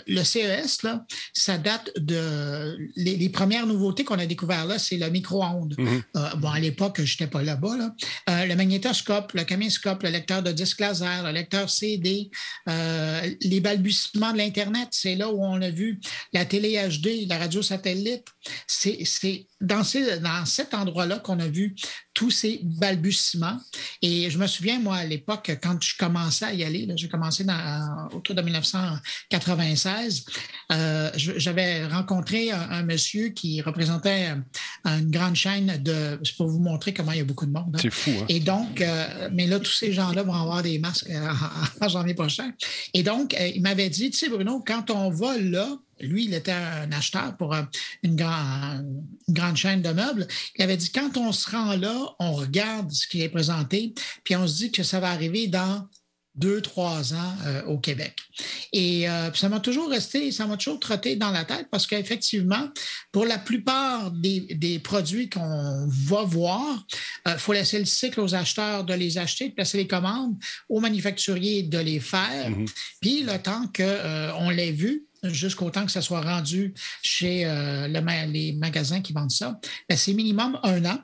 le CES, là, ça date de les, premières nouveautés qu'on a découvertes là, c'est le micro-ondes. Mm-hmm. Euh, bon, à l'époque, je n'étais pas là-bas. Là. Euh, le magnétoscope, le caméscope, le lecteur de disque laser, le lecteur CD, euh, les balbutiements de l'Internet, c'est là où on a vu la télé HD, la radio satellite. C'est dans, dans cet endroit-là qu'on a vu tous ces balbutiements. Et je me souviens, moi, à l'époque, quand je commençais à y aller, j'ai commencé dans, autour de 1996, euh, j'avais rencontré un, monsieur qui représentait une grande chaîne de... C'est pour vous montrer comment il y a beaucoup de monde. Hein. C'est fou. Hein? Et donc, euh, mais là, tous ces gens-là vont avoir des masques euh, en, janvier prochain. Et donc, il m'avait dit, tu sais, Bruno, quand on va là, lui, il était un acheteur pour une, grande chaîne de meubles. Il avait dit, quand on se rend là, on regarde ce qui est présenté, puis on se dit que ça va arriver dans deux, trois ans euh, au Québec. Et euh, ça m'a toujours resté, ça m'a toujours trotté dans la tête parce qu'effectivement, pour la plupart des, produits qu'on va voir, il euh, faut laisser le cycle aux acheteurs de les acheter, de placer les commandes, aux manufacturiers de les faire. Mm-hmm. Puis le temps qu'on l'ait vu, jusqu'au temps que ça soit rendu chez euh, les magasins qui vendent ça, ben, c'est minimum un an.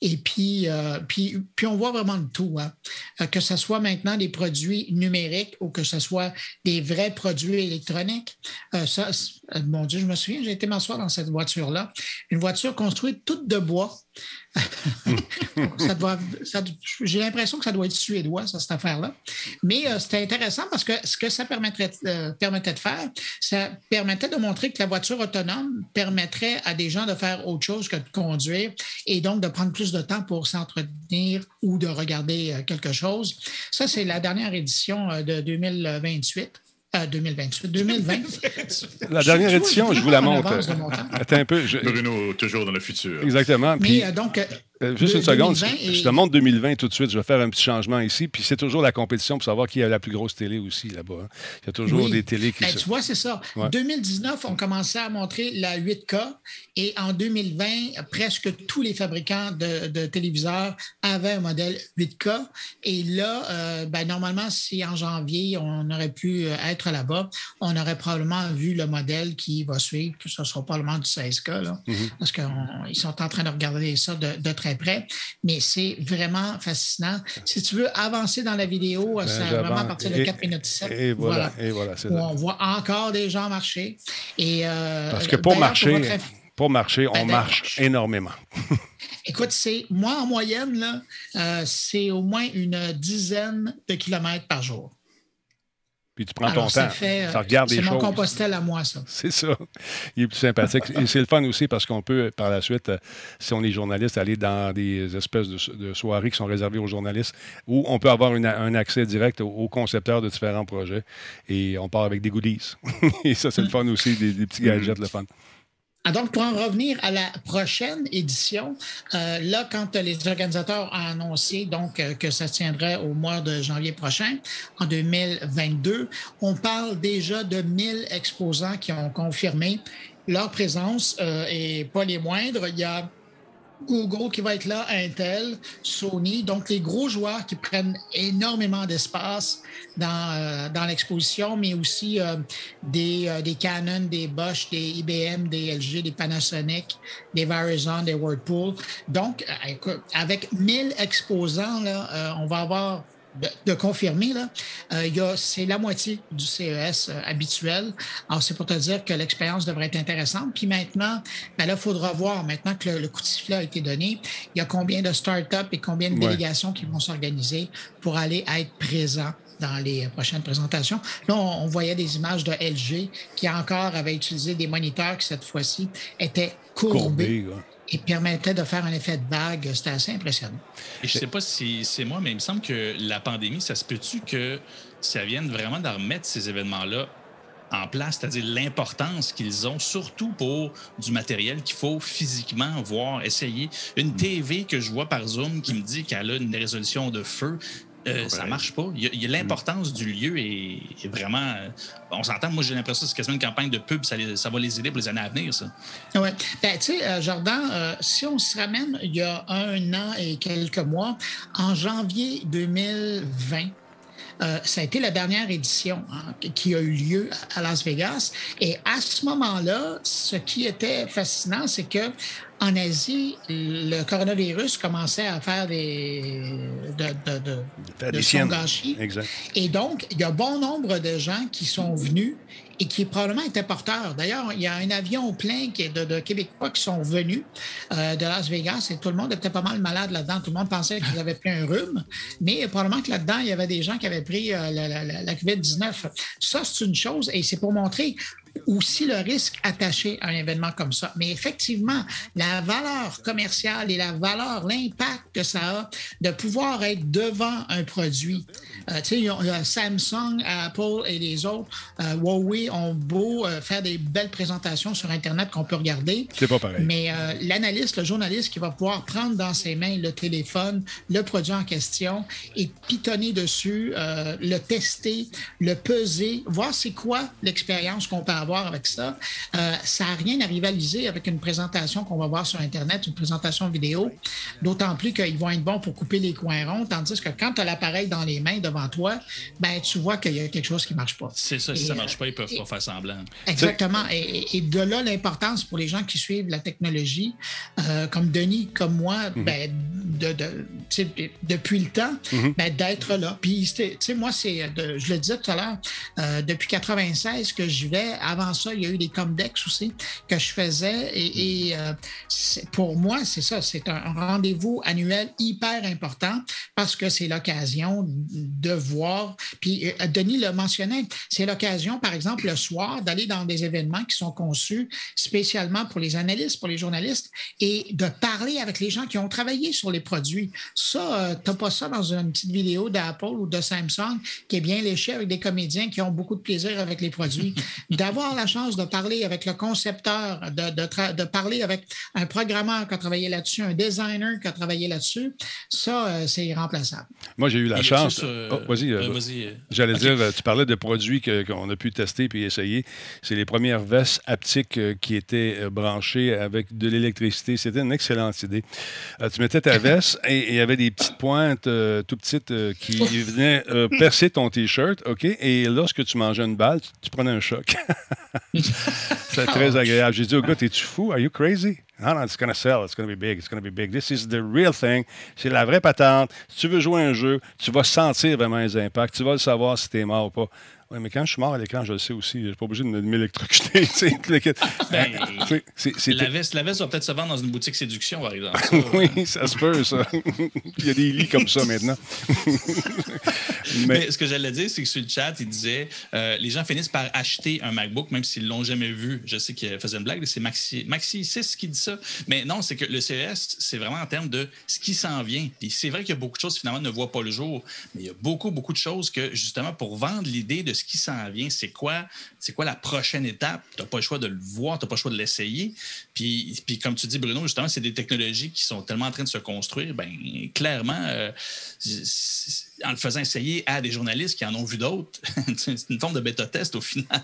Et puis, euh, puis, puis, on voit vraiment le tout. Hein. Euh, que ce soit maintenant des produits numériques ou que ce soit des vrais produits électroniques. mon Dieu, je me souviens, j'ai été m'asseoir dans cette voiture-là. Une voiture construite toute de bois j'ai l'impression que ça doit être suédois, cette affaire-là. Mais euh, c'était intéressant parce que ce que ça euh, permettait de faire, ça permettait de montrer que la voiture autonome permettrait à des gens de faire autre chose que de conduire et donc de prendre plus de temps pour s'entretenir ou de regarder euh, quelque chose. Ça, c'est la dernière édition de 2028. 2028, 2020. La dernière édition, je vous la montre. Attends un peu. Bruno, toujours dans le futur. Exactement. Mais euh, donc. Euh, juste une seconde, je te montre 2020 tout de suite. Je vais faire un petit changement ici. Puis c'est toujours la compétition pour savoir qui a la plus grosse télé aussi là-bas. Hein. Il y a toujours des télés qui. Ben, tu vois, c'est ça. En 2019, on commençait à montrer la 8K et en 2020, presque tous les fabricants de, téléviseurs avaient un modèle 8K. Et là, euh, ben, normalement, si en janvier, on aurait pu être là-bas, on aurait probablement vu le modèle qui va suivre, que ce sera probablement du 16K, là, mm-hmm. parce qu'ils sont en train de regarder ça de, de très près. Mais c'est vraiment fascinant. Si tu veux avancer dans la vidéo, ben, c'est vraiment à partir de 4 minutes 7. Et voilà, Et voilà on voit encore des gens marcher. Et, euh, parce que pour marcher, pour, marcher, on ben, marche énormément. Écoute, c'est moi en moyenne, là, euh, c'est au moins une dizaine de kilomètres par jour. Puis tu prends ton temps. ça regarde des choses. C'est mon compostel à moi, ça. C'est ça. Il est plus sympathique. Et c'est le fun aussi parce qu'on peut, par la suite, euh, si on est journaliste, aller dans des espèces de, soirées qui sont réservées aux journalistes où on peut avoir un accès direct aux, concepteurs de différents projets. Et on part avec des goodies. et ça, c'est le fun aussi, des, des petits gadgets, le fun. Ah, donc, pour en revenir à la prochaine édition, euh, là, quand les organisateurs ont annoncé donc, euh, que ça tiendrait au mois de janvier prochain, en 2022, on parle déjà de 1000 exposants qui ont confirmé leur présence euh, et pas les moindres. Google qui va être là, Intel, Sony, donc les gros joueurs qui prennent énormément d'espace dans, euh, dans l'exposition, mais aussi euh, des, euh, des, Canon, des Bosch, des IBM, des LG, des Panasonic, des Verizon, des Whirlpool. Donc, avec 1000 exposants, là, on va avoir de, confirmer, là, euh, c'est la moitié du CES euh, habituel. Alors, c'est pour te dire que l'expérience devrait être intéressante. Puis maintenant, ben là, il faudra voir, maintenant que le, coup de sifflet a été donné, il y a combien de startups et combien de délégations qui vont s'organiser pour aller être présents dans les prochaines présentations. Là, on, voyait des images de LG qui encore avait utilisé des moniteurs qui, cette fois-ci, étaient courbés et permettait de faire un effet de vague. C'était assez impressionnant. Et je ne sais pas si c'est moi, mais il me semble que la pandémie, ça se peut-tu que ça vienne vraiment d'en remettre ces événements-là en place, c'est-à-dire l'importance qu'ils ont, surtout pour du matériel qu'il faut physiquement voir, essayer. Une. TV que je vois par Zoom qui me dit qu'elle a une résolution de feu, euh, ça marche pas. Il y a, l'importance du lieu et, vraiment. Euh, on s'entend, moi j'ai l'impression que c'est quasiment une campagne de pub, ça, ça, va les aider pour les années à venir, ça. Oui. Ben, tu sais, euh, Jordan, si on se ramène il y a un an et quelques mois, en janvier 2020, euh, ça a été la dernière édition hein, qui a eu lieu à Las Vegas. Et à ce moment-là, ce qui était fascinant, c'est que en Asie, le coronavirus commençait à faire des, de, de, de, de Exact. Et donc, il y a bon nombre de gens qui sont venus et qui probablement étaient porteurs. D'ailleurs, il y a un avion plein de, de Québécois qui sont venus euh, de Las Vegas et tout le monde était pas mal malade là-dedans. Tout le monde pensait qu'ils avaient pris un rhume, mais probablement que là-dedans, il y avait des gens qui avaient pris euh, la, la, la COVID-19. Ça, c'est une chose et c'est pour montrer aussi le risque attaché à un événement comme ça. Mais effectivement, la valeur commerciale et la valeur, l'impact que ça a de pouvoir être devant un produit. Euh, tu sais, Samsung, Apple et les autres, euh, Huawei ont beau euh, faire des belles présentations sur Internet qu'on peut regarder. C'est pas pareil. Mais l'analyste, le journaliste qui va pouvoir prendre dans ses mains le téléphone, le produit en question et pitonner dessus, le tester, le peser, voir c'est quoi l'expérience qu'on peut avoir voir avec ça. Euh, ça n'a rien à rivaliser avec une présentation qu'on va voir sur Internet, une présentation vidéo, d'autant plus qu'ils vont être bons pour couper les coins ronds, tandis que quand tu as l'appareil dans les mains devant toi, ben, tu vois qu'il y a quelque chose qui ne marche pas. C'est ça, si ça ne marche pas, ils ne peuvent pas faire semblant. Exactement. Et, de là, l'importance pour les gens qui suivent la technologie, euh, comme Denis, comme moi, mhm. ben, de, depuis le temps, mhm. ben, d'être là. Puis, tu sais, moi, c'est, je le disais tout à l'heure, euh, depuis 96 que je vais avant ça, il y a eu des comdex aussi que je faisais. Et, euh, pour moi, c'est ça, c'est un rendez-vous annuel hyper important parce que c'est l'occasion de voir. Puis euh, Denis le mentionnait, c'est l'occasion, par exemple, le soir, d'aller dans des événements qui sont conçus spécialement pour les analystes, pour les journalistes, et de parler avec les gens qui ont travaillé sur les produits. Ça, euh, tu n'as pas ça dans une petite vidéo d'Apple ou de Samsung qui est bien léché avec des comédiens qui ont beaucoup de plaisir avec les produits. D'avoir la chance de parler avec le concepteur, de, de, parler avec un programmeur qui a travaillé là-dessus, un designer qui a travaillé là-dessus, ça, euh, c'est irremplaçable. Moi, j'ai eu la chance. Oh, vas-y. Euh, euh, j'allais dire, tu parlais de produits qu'on a pu tester puis essayer. C'est les premières vestes haptiques qui étaient branchées avec de l'électricité. C'était une excellente idée. tu mettais ta veste et il y avait des petites pointes tout petites qui venaient percer ton T-shirt, OK? Et lorsque tu mangeais une balle, tu prenais un choc. C'est très agréable. J'ai dit au gars, t'es-tu fou? Are you crazy? Non, non, it's to sell. It's to be big. It's to be big. This is the real thing. C'est la vraie patente. Si tu veux jouer un jeu, tu vas sentir vraiment les impacts. Tu vas le savoir si t'es mort ou pas. Oui, mais quand je suis mort à l'écran, je le sais aussi. Je suis pas obligé de m'électrocuter. ben, la, veste, la veste va peut-être se vendre dans une boutique séduction, par exemple. oui, ça se peut, ça. Il y a des lits comme ça maintenant. mais... ce que j'allais dire, c'est que sur le chat, il disait euh, les gens finissent par acheter un MacBook, même s'ils ne l'ont jamais vu. Je sais qu'il faisait une blague, c'est Maxi, Maxi 6 qui dit ça. Mais non, c'est que le CES, c'est vraiment en termes de ce qui s'en vient. Puis c'est vrai qu'il y a beaucoup de choses qui finalement ne voient pas le jour, mais il y a beaucoup, beaucoup de choses que, justement, pour vendre l'idée de ce qui s'en vient, c'est quoi, c'est quoi la prochaine étape? Tu n'as pas le choix de le voir, tu n'as pas le choix de l'essayer. Puis, puis, comme tu dis, Bruno, justement, c'est des technologies qui sont tellement en train de se construire. Ben, clairement, euh, en le faisant essayer à des journalistes qui en ont vu d'autres, c'est une forme de bêta-test au final.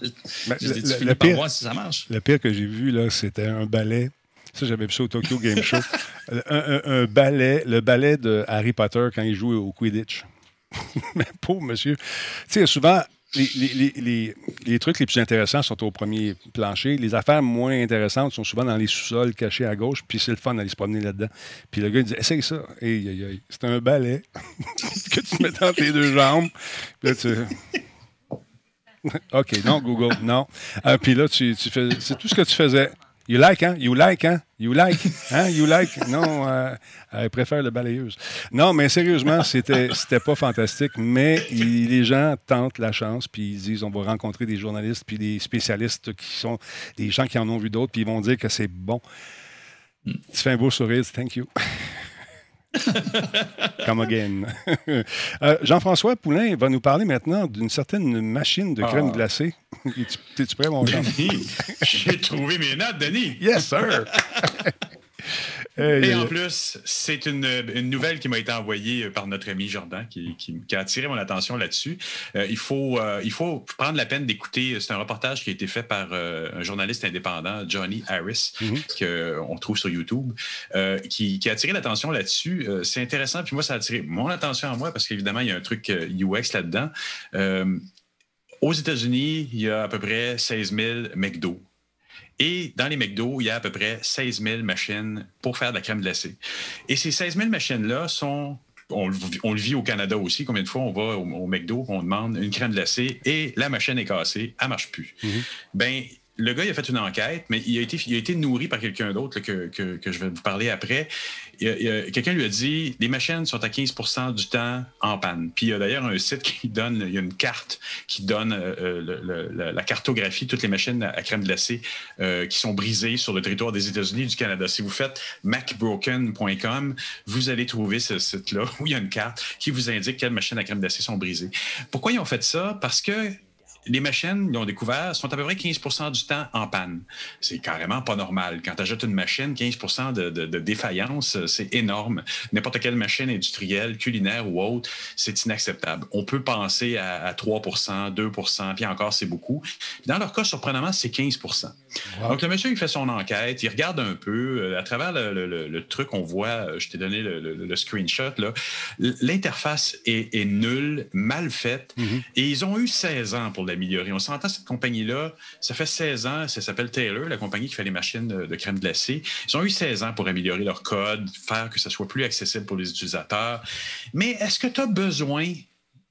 Ben, le, tu finis par voir si ça marche? Le pire que j'ai vu, là, c'était un ballet ça, j'avais vu ça au Tokyo Game Show. un, un, ballet, le ballet de Harry Potter quand il joue au Quidditch. Mais pauvre monsieur. Tu sais, souvent, les, trucs les plus intéressants sont au premier plancher. Les affaires moins intéressantes sont souvent dans les sous-sols cachés à gauche, puis c'est le fun d'aller se promener là-dedans. Puis le gars, il dit Essaye ça. C'est un balai que tu mets dans tes deux jambes. Puis là, tu. OK, non, Google, non. Euh, puis là, tu fais. C'est tout ce que tu faisais. You like, hein? You like, hein? You like, hein? You like? Non, euh, elle préfère le balayeuse. Non, mais sérieusement, c'était, pas fantastique, mais les gens tentent la chance, puis ils disent on va rencontrer des journalistes, puis des spécialistes qui sont des gens qui en ont vu d'autres, puis ils vont dire que c'est bon. Tu fais un beau sourire, thank you. Come again. Euh, Jean-François Poulain va nous parler maintenant d'une certaine machine de crème ah. glacée. Es-tu prêt, mon Jean? J'ai trouvé mes notes, Denis. Yes, sir. Et en plus, c'est une, nouvelle qui m'a été envoyée par notre ami Jordan qui, a attiré mon attention là-dessus. Euh, il, faut, euh, il faut prendre la peine d'écouter. C'est un reportage qui a été fait par euh, un journaliste indépendant, Johnny Harris, mm-hmm. qu'on trouve sur YouTube, qui, a attiré l'attention là-dessus. c'est intéressant. Puis moi, ça a attiré mon attention à moi parce qu'évidemment, il y a un truc UX là-dedans. aux États-Unis, il y a à peu près 16 000 McDo et dans les McDo, il y a à peu près 16 000 machines pour faire de la crème glacée. Et ces 16 000 machines-là sont on, le vit au Canada aussi. Combien de fois on va au, McDo, on demande une crème glacée et la machine est cassée, elle ne marche plus. Mm-hmm. Ben, le gars, a fait une enquête, mais il a été, il a été nourri par quelqu'un d'autre que, que, que, je vais vous parler après quelqu'un lui a dit les machines sont à 15% du temps en panne. Puis il y a d'ailleurs un site qui donne, il y a une carte qui donne euh, euh, la cartographie de toutes les machines à, crème glacée euh, qui sont brisées sur le territoire des États-Unis et du Canada. Si vous faites macbroken.com, vous allez trouver ce site-là où il y a une carte qui vous indique quelles machines à crème glacée sont brisées. Pourquoi ils ont fait ça? Parce que les machines, ils ont découvert, sont à peu près 15% du temps en panne. C'est carrément pas normal. Quand tu achètes une machine, 15% de, défaillance, c'est énorme. N'importe quelle machine industrielle, culinaire ou autre, c'est inacceptable. On peut penser à, 3% 2% puis encore, c'est beaucoup. Dans leur cas, surprenamment, c'est 15 Donc, le monsieur, il fait son enquête, il regarde un peu. Euh, à travers le, truc, on voit, euh, je t'ai donné le, screenshot, l'interface est, nulle, mal faite, mm-hmm. et ils ont eu 16 ans pour On s'entend, cette compagnie-là, ça fait 16 ans, ça s'appelle Taylor, la compagnie qui fait les machines de, crème glacée. Ils ont eu 16 ans pour améliorer leur code, faire que ça soit plus accessible pour les utilisateurs. Mais est-ce que tu as besoin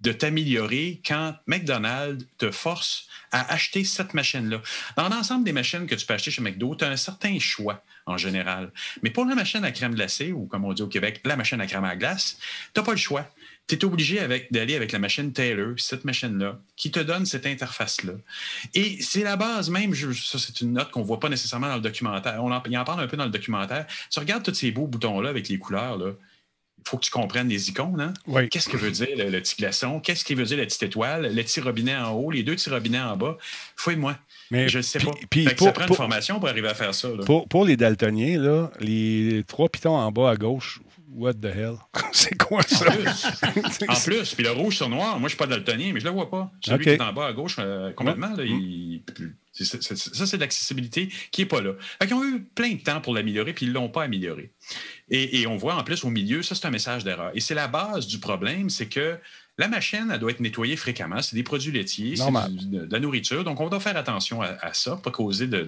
de t'améliorer quand McDonald's te force à acheter cette machine-là? Dans l'ensemble des machines que tu peux acheter chez McDo, tu as un certain choix en général. Mais pour la machine à crème glacée, ou comme on dit au Québec, la machine à crème à glace, tu n'as pas le choix tu es obligé d'aller avec la machine Taylor, cette machine-là, qui te donne cette interface-là. Et c'est la base même, ça c'est une note qu'on ne voit pas nécessairement dans le documentaire. On en, il en parle un peu dans le documentaire. Tu regardes tous ces beaux boutons-là avec les couleurs, là, il faut que tu comprennes les icônes. Hein? Qu'est-ce que veut dire le, petit glaçon? Qu'est-ce qu'il veut dire la petite étoile? Le petit robinet en haut, les deux petits robinets en bas? Fouille-moi. Mais je ne sais pas. ça prend une formation pour arriver à faire ça. Pour, pour, les daltoniens, là, les trois pitons en bas à gauche, What the hell? c'est quoi ça? En plus, puis le rouge sur noir, moi je suis pas daltonien, mais je le vois pas. Celui qui est en bas à gauche, euh, complètement, mm. ça, c'est l'accessibilité qui n'est pas là. Ils ont eu plein de temps pour l'améliorer, puis ils ne l'ont pas amélioré. Et, et, on voit en plus au milieu, ça c'est un message d'erreur. Et c'est la base du problème, c'est que la machine, elle doit être nettoyée fréquemment. C'est des produits laitiers, c'est de, la nourriture. Donc, on doit faire attention à, ça, pas causer de,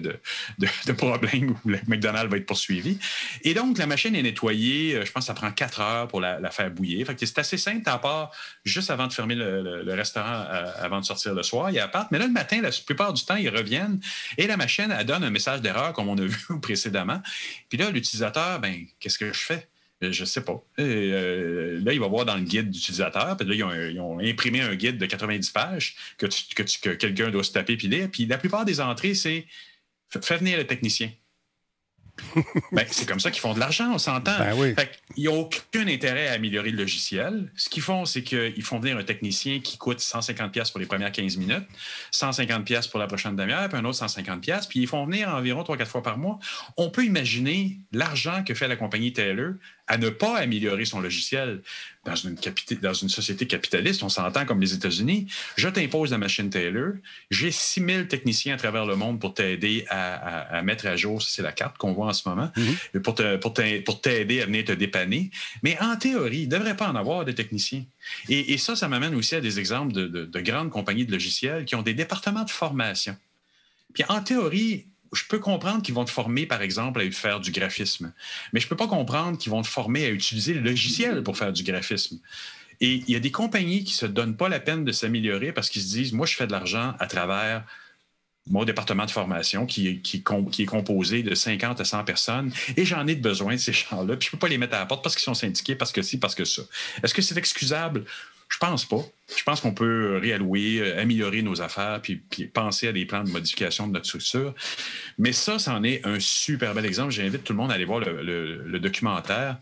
de, problèmes où le McDonald's va être poursuivi. Et donc, la machine est nettoyée, euh, je pense que ça prend quatre heures pour la, faire bouillir. c'est assez simple, à part juste avant de fermer le, restaurant, euh, avant de sortir le soir, il part. Mais là, le matin, la plupart du temps, ils reviennent et la machine, elle donne un message d'erreur, comme on a vu précédemment. Puis là, l'utilisateur, ben, qu'est-ce que je fais? Euh, je ne sais pas. Euh, là, il va voir dans le guide d'utilisateur. Puis là, ils ont, imprimé un guide de 90 pages que, quelqu'un doit se taper puis lire. Puis la plupart des entrées, c'est fais venir le technicien. Ben, c'est comme ça qu'ils font de l'argent, on s'entend. Ben Ils n'ont aucun intérêt à améliorer le logiciel. Ce qu'ils font, c'est qu'ils font venir un technicien qui coûte 150$ pour les premières 15 minutes, 150$ pour la prochaine demi-heure, puis un autre 150$, puis ils font venir environ 3-4 fois par mois. On peut imaginer l'argent que fait la compagnie Taylor à ne pas améliorer son logiciel dans une, dans une société capitaliste, on s'entend comme les États-Unis. Je t'impose la machine Taylor. J'ai 6000 techniciens à travers le monde pour t'aider à, mettre à jour, c'est la carte qu'on voit en ce moment, mm-hmm. pour, t'aider à venir te dépanner. Mais en théorie, il ne devrait pas en avoir des techniciens. Et, ça, ça m'amène aussi à des exemples de, de grandes compagnies de logiciels qui ont des départements de formation. Puis en théorie, je peux comprendre qu'ils vont te former, par exemple, à faire du graphisme, mais je ne peux pas comprendre qu'ils vont te former à utiliser le logiciel pour faire du graphisme. Et il y a des compagnies qui ne se donnent pas la peine de s'améliorer parce qu'ils se disent, moi, je fais de l'argent à travers mon département de formation qui, qui, qui, est composé de 50 à 100 personnes et j'en ai besoin de ces gens-là. Puis je ne peux pas les mettre à la porte parce qu'ils sont syndiqués, parce que si, parce que ça. Est-ce que c'est excusable? Je pense pas. Je pense qu'on peut réallouer, euh, améliorer nos affaires, puis, penser à des plans de modification de notre structure. Mais ça, c'en est un super bel exemple. J'invite tout le monde à aller voir le, documentaire.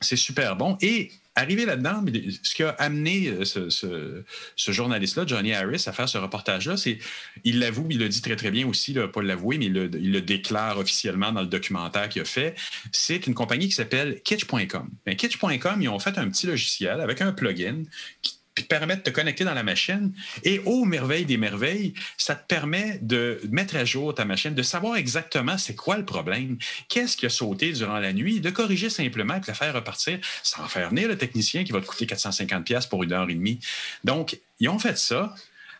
C'est super bon. Et arrivé là-dedans, ce qui a amené euh, ce, journaliste-là, Johnny Harris, à faire ce reportage-là, c'est, il l'avoue, il le dit très très bien aussi, là, pas l'avouer, mais il le, déclare officiellement dans le documentaire qu'il a fait, c'est une compagnie qui s'appelle Kitsch.com. Kitsch.com, ils ont fait un petit logiciel avec un plugin qui puis te permet de te connecter dans la machine. Et ô merveille des merveilles, ça te permet de mettre à jour ta machine, de savoir exactement c'est quoi le problème, qu'est-ce qui a sauté durant la nuit, de corriger simplement et de la faire repartir sans faire venir le technicien qui va te coûter 450$ pour une heure et demie. Donc, ils ont fait ça.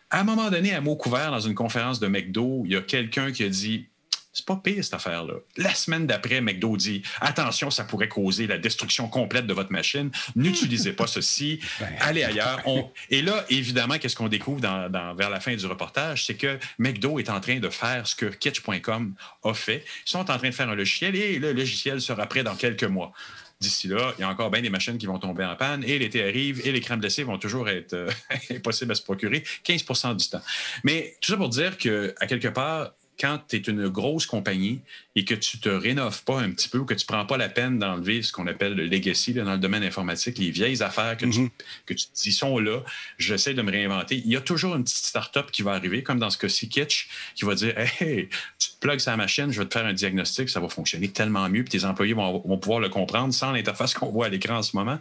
À un moment donné, à mot couvert, dans une conférence de McDo, il y a quelqu'un qui a dit c'est pas pire, cette affaire-là. La semaine d'après, McDo dit Attention, ça pourrait causer la destruction complète de votre machine. N'utilisez pas ceci. Ben. Allez ailleurs. Et là, évidemment, qu'est-ce qu'on découvre vers la fin du reportage? C'est que McDo est en train de faire ce que Kitch.com a fait. Ils sont en train de faire un logiciel et le logiciel sera prêt dans quelques mois. D'ici là, il y a encore bien des machines qui vont tomber en panne et l'été arrive et les crèmes glacées vont toujours être euh, impossibles à se procurer 15% du temps. Mais tout ça pour dire qu'à quelque part, quand tu es une grosse compagnie et que tu te rénoves pas un petit peu ou que tu prends pas la peine d'enlever ce qu'on appelle le legacy dans le domaine informatique, les vieilles affaires que, tu, mhm. que tu dis sont là, j'essaie de me réinventer. Il y a toujours une petite start-up qui va arriver, comme dans ce cas-ci, Kitsch, qui va dire Hey, tu te plugues sa machine, je vais te faire un diagnostic, ça va fonctionner tellement mieux, puis tes employés vont, vont pouvoir le comprendre sans l'interface qu'on voit à l'écran en ce moment.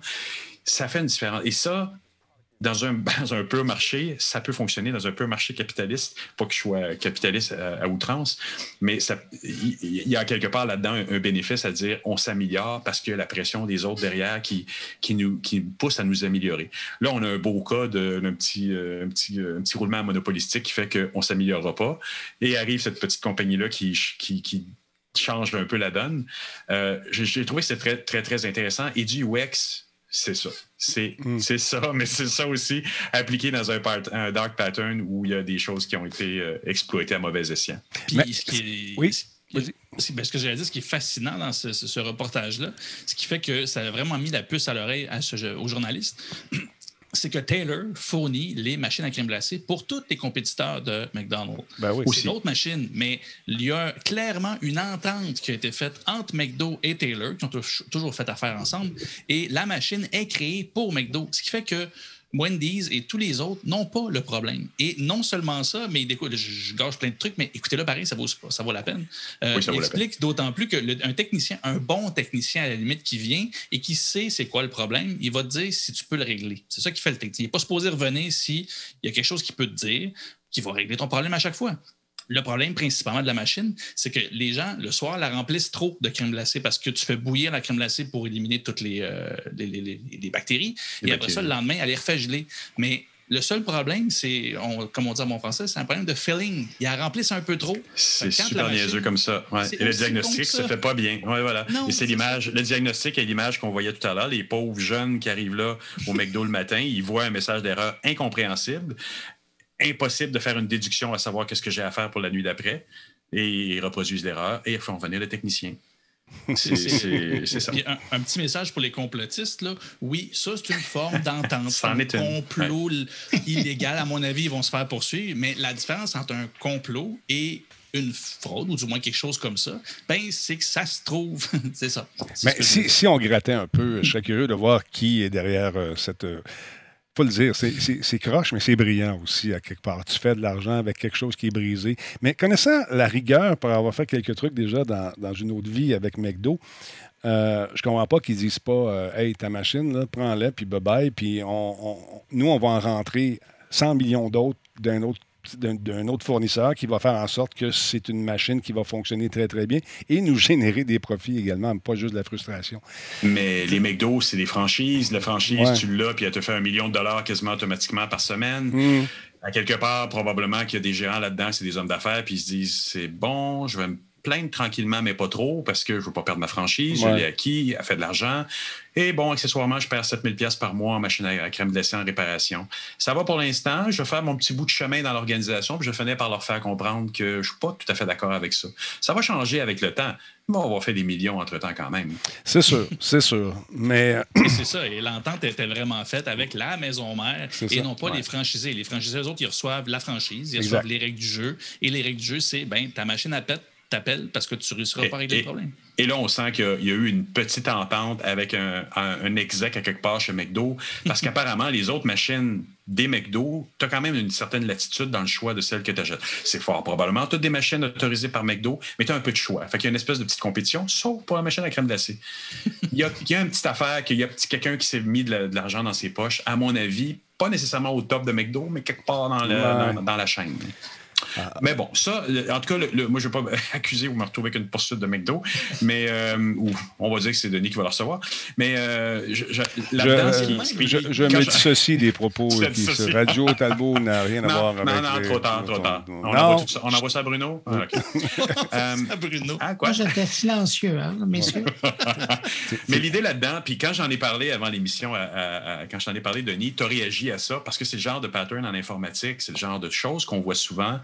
Ça fait une différence. Et ça, dans un, un peu marché, ça peut fonctionner dans un peu marché capitaliste, pas que je sois capitaliste à, outrance, mais il y, a quelque part là-dedans un, bénéfice à dire on s'améliore parce qu'il y a la pression des autres derrière qui, nous, pousse à nous améliorer. Là, on a un beau cas d'un petit, un petit, un roulement monopolistique qui fait qu'on ne s'améliorera pas. Et arrive cette petite compagnie-là qui change un peu la donne. Euh, j'ai trouvé que c'est très, très, très intéressant. Et du UX, c'est ça. Hmm. C'est ça, mais c'est ça aussi appliqué dans un, dark pattern où il y a des choses qui ont été euh, exploitées à mauvais escient. ce qui oui. Ben, ce que j'allais dire, ce qui est fascinant dans ce, reportage-là, ce qui fait que ça a vraiment mis la puce à l'oreille aux journalistes, c'est que Taylor fournit les machines à crème glacée pour tous les compétiteurs de McDonald's. Ben oui, c'est d'autres machines, mais il y a clairement une entente qui a été faite entre McDo et Taylor, qui ont toujours fait affaire ensemble, et la machine est créée pour McDo, ce qui fait que Wendy's et tous les autres n'ont pas le problème. Et non seulement ça, mais écoute, je, gâche plein de trucs, mais écoutez-le pareil, ça vaut, ça vaut la peine. Euh, il explique d'autant plus qu'un technicien, un bon technicien à la limite qui vient et qui sait c'est quoi le problème, il va te dire si tu peux le régler. C'est ça qui fait le technicien. Il n'est pas supposé revenir s'il y a quelque chose qui peut te dire qui va régler ton problème à chaque fois. Le problème principalement de la machine, c'est que les gens, le soir, la remplissent trop de crème glacée parce que tu fais bouillir la crème glacée pour éliminer toutes les, euh, les, bactéries. et après ça, le lendemain, elle les refait geler. Mais le seul problème, c'est, comme on dit en bon français, c'est un problème de filling. Ils la remplissent un peu trop. C'est super niaiseux comme ça. Et le diagnostic se fait pas bien. Ouais, voilà. et c'est l'image. Le diagnostic est l'image qu'on voyait tout à l'heure. Les pauvres jeunes qui arrivent là au McDo le matin, ils voient un message d'erreur incompréhensible impossible de faire une déduction à savoir qu'est-ce que j'ai à faire pour la nuit d'après. Et ils reproduisent l'erreur et ils font venir le technicien. C'est ça. Un, petit message pour les complotistes. Là. Oui, ça, c'est une forme d'entente. un complot illégal. À mon avis, ils vont se faire poursuivre. Mais la différence entre un complot et une fraude, ou du moins quelque chose comme ça, ben, c'est que ça se trouve. c'est ça. Mais si, si, on grattait un peu, je serais curieux de voir qui est derrière euh, cette. Euh, faut le dire, c'est croche, mais c'est brillant aussi, à quelque part. Tu fais de l'argent avec quelque chose qui est brisé. Mais connaissant la rigueur, pour avoir fait quelques trucs déjà dans, une autre vie avec McDo, euh, je comprends pas qu'ils disent pas euh, Hey, ta machine, prends-la, puis bye-bye, puis on, nous, on va en rentrer 100 millions d'autres d'un autre d'un autre fournisseur qui va faire en sorte que c'est une machine qui va fonctionner très, très bien et nous générer des profits également, pas juste de la frustration. Mais les McDo, c'est des franchises. La franchise, tu l'as, puis elle te fait un million de dollars quasiment automatiquement par semaine. Hmm. À quelque part, probablement qu'il y a des gérants là-dedans, c'est des hommes d'affaires, puis ils se disent c'est bon, je vais me plaindre tranquillement, mais pas trop, parce que je ne veux pas perdre ma franchise. Je l'ai acquis, elle fait de l'argent. Et bon, accessoirement, je perds 7000 pièces par mois en machine à crème glacée en réparation. Ça va pour l'instant. Je vais faire mon petit bout de chemin dans l'organisation, puis je finis par leur faire comprendre que je ne suis pas tout à fait d'accord avec ça. Ça va changer avec le temps. Mais on va faire des millions entre-temps quand même. C'est sûr, c'est sûr. Mais... c'est ça. Et l'entente était vraiment faite avec la maison mère et non pas les franchisés? Les franchisés, eux autres, ils reçoivent la franchise, ils reçoivent les règles du jeu. Et les règles du jeu, c'est, ben ta machine à pète, t'appelle parce que tu ne réussiras pas à régler le problème. Et là, on sent qu'il y, a eu une petite entente avec un, un, exec à quelque part chez McDo, parce qu'apparemment, les autres machines des McDo, tu as quand même une certaine latitude dans le choix de celles que tu achètes. C'est fort probablement. Tu as des machines autorisées par McDo, mais tu as un peu de choix. Fait qu'il y a une espèce de petite compétition, sauf pour la machine à crème glacée. il, y a, il y a une petite affaire, qu'il y a quelqu'un qui s'est mis de l'argent dans ses poches, à mon avis, pas nécessairement au top de McDo, mais quelque part dans, dans la chaîne. Ah. Mais bon, ça, en tout cas, moi, je ne vais pas accuser ou me retrouver avec une poursuite de McDo, mais euh, on va dire que c'est Denis qui va le recevoir. Mais euh, je, je, là-dedans, je, je, je me dissocie des propos qui Radio Talbot n'a rien à voir avec. Non, non, trop tard, trop tard. On, envoie, ça, on envoie ça à Bruno? Ah, euh, Bruno. Ah, quoi? Moi, j'étais silencieux, hein, messieurs. mais l'idée là-dedans, puis quand j'en ai parlé avant l'émission, quand j'en ai parlé, Denis, tu as réagi à ça? Parce que c'est le genre de pattern en informatique, c'est le genre de choses qu'on voit souvent.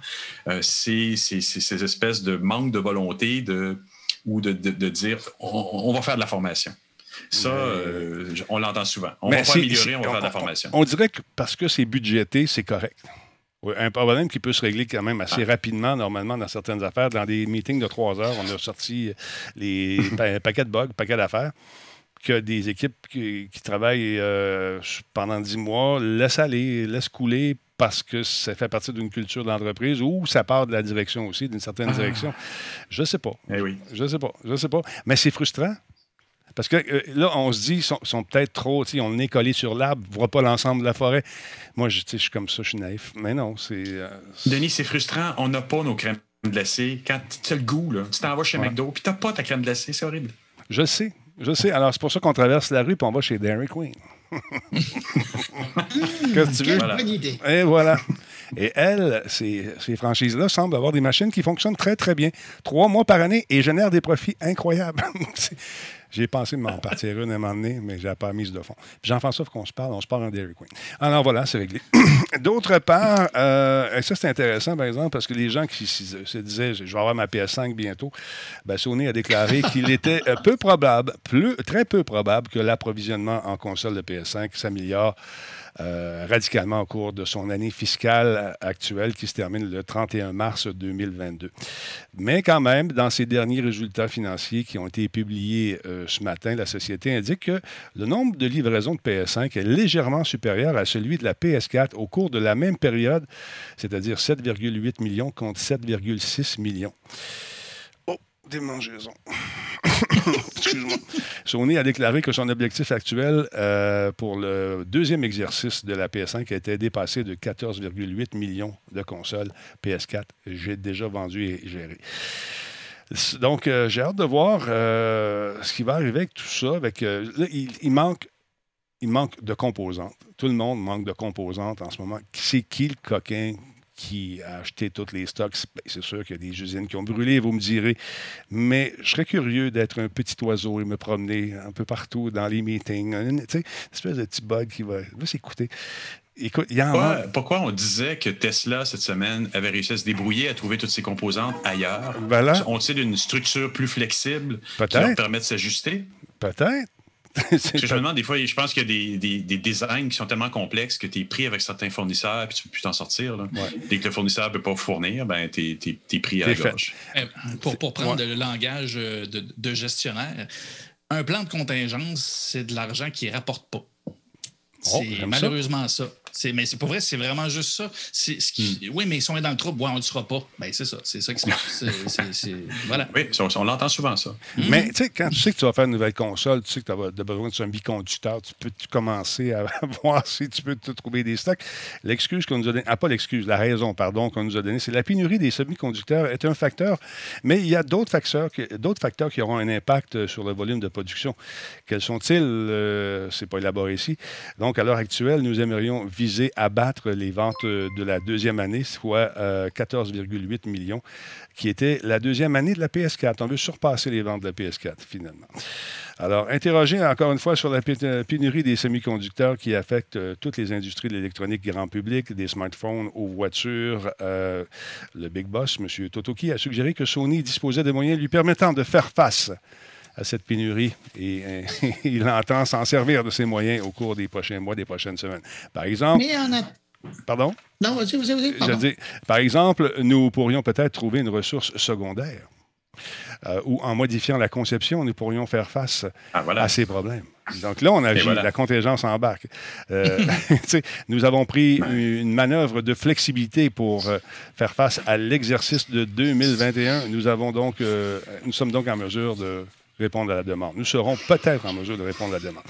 Euh, c'est ces espèces de manque de volonté de, ou de, dire on, va faire de la formation. Ça, euh, on l'entend souvent. On va pas améliorer, on va faire de la formation. On, dirait que parce que c'est budgété, c'est correct. Un problème qui peut se régler quand même assez ah. rapidement, normalement, dans certaines affaires. Dans des meetings de trois heures, on a sorti les paquets de bugs, paquets d'affaires que des équipes qui, travaillent euh, pendant dix mois laissent aller, laissent couler parce que ça fait partie d'une culture d'entreprise ou ça part de la direction aussi, d'une certaine ah. direction. Je ne sais pas. Eh oui. Je ne sais pas. Je sais pas. Mais c'est frustrant. Parce que euh, là, on se dit, ils sont, peut-être trop, on est collé sur l'arbre, ne voit pas l'ensemble de la forêt. Moi, je, suis comme ça, je suis naïf. Mais non, c'est. Euh, Denis, c'est frustrant. On n'a pas nos crèmes glacées. Quand tu as le goût, là, tu t'en vas chez McDo, puis tu n'as pas ta crème glacée, c'est horrible. Je sais. Je sais. Alors, c'est pour ça qu'on traverse la rue et on va chez Dairy Queen. Qu'est-ce que tu veux? Bonne idée. Et voilà. Et elle, ces, ces franchises-là semblent avoir des machines qui fonctionnent très, très bien. Trois mois par année et génèrent des profits incroyables. J'ai pensé de m'en partir une à un moment donné, mais j'ai pas mise de fond. Jean-François, qu'on se parle, on se parle en Dairy Queen. Alors voilà, c'est réglé. D'autre part, euh, et ça c'est intéressant, par exemple, parce que les gens qui se disaient je vais avoir ma PS5 bientôt, ben, Sony a déclaré qu'il était euh, peu probable, plus, très peu probable que l'approvisionnement en console de PS5 s'améliore euh, radicalement au cours de son année fiscale actuelle qui se termine le 31 mars 2022. Mais quand même, dans ses derniers résultats financiers qui ont été publiés euh, ce matin, la société indique que le nombre de livraisons de PS5 est légèrement supérieur à celui de la PS4 au cours de la même période, c'est-à-dire 7,8 millions contre 7,6 millions. Démangeaisons. Excuse-moi. Sony a déclaré que son objectif actuel euh, pour le deuxième exercice de la PS5 a été dépassé de 14,8 millions de consoles PS4. J'ai déjà vendu et géré. Donc, euh, j'ai hâte de voir euh, ce qui va arriver avec tout ça. Avec, il, manque, il manque de composantes. Tout le monde manque de composantes en ce moment. C'est qui le coquin qui a acheté tous les stocks. Ben, c'est sûr qu'il y a des usines qui ont brûlé, vous me direz. Mais je serais curieux d'être un petit oiseau et me promener un peu partout dans les meetings. Une, une espèce de petit bug qui va, s'écouter. Écoute, il y a pourquoi, on disait que Tesla, cette semaine, avait réussi à se débrouiller, à trouver toutes ses composantes ailleurs? Voilà. Ont-ils une structure plus flexible qui leur permet de s'ajuster? Peut-être. je me demande, des fois, je pense qu'il y a des, designs qui sont tellement complexes que tu es pris avec certains fournisseurs et tu ne peux plus t'en sortir. Dès que le fournisseur ne peut pas fournir, ben, tu es, pris à la gorge. Eh, pour, pour, prendre le langage euh, de, gestionnaire, un plan de contingence, c'est de l'argent qui ne rapporte pas. Oh, c'est malheureusement ça mais c'est pour vrai, c'est vraiment juste ça. Ce qui, hmm. Oui, mais ils sont dans le trouble. Ouais, on ne le sera pas. Ben, c'est ça. C'est ça qui se passe. Voilà. Oui, on, l'entend souvent, ça. Hmm. Mais tu sais, quand tu sais que tu vas faire une nouvelle console, tu sais que tu as besoin de un biconducteur, tu peux commencer à voir si tu peux te trouver des stocks. L'excuse qu'on nous a donnée, ah, pas l'excuse, la raison, pardon, qu'on nous a donnée, c'est la pénurie des semi-conducteurs est un facteur, mais il y a d'autres facteurs, d'autres facteurs qui auront un impact sur le volume de production. Quels sont-ils? Euh, c'est pas élaboré ici. Donc, à l'heure actuelle, nous aimerions viser à battre les ventes de la deuxième année, soit 14,8 euh, millions, qui était la deuxième année de la PS4. On veut surpasser les ventes de la PS4, finalement. Alors, interroger encore une fois sur la pénurie des semi-conducteurs qui affecte euh, toutes les industries de l'électronique grand public, des smartphones aux voitures, euh, le big boss, M. Totoki, a suggéré que Sony disposait de moyens lui permettant de faire face à cette pénurie et, il entend s'en servir de ces moyens au cours des prochains mois, des prochaines semaines. Par exemple. Mais on a... Pardon? Non, vas-y, vas-y, par exemple, nous pourrions peut-être trouver une ressource secondaire euh, ou en modifiant la conception, nous pourrions faire face ah, à ces problèmes. Donc là, on a la contingence embarque. Euh, nous avons pris une manœuvre de flexibilité pour euh, faire face à l'exercice de 2021. Nous, avons donc, nous sommes donc en mesure de répondre à la demande. Nous serons peut-être en mesure de répondre à la demande.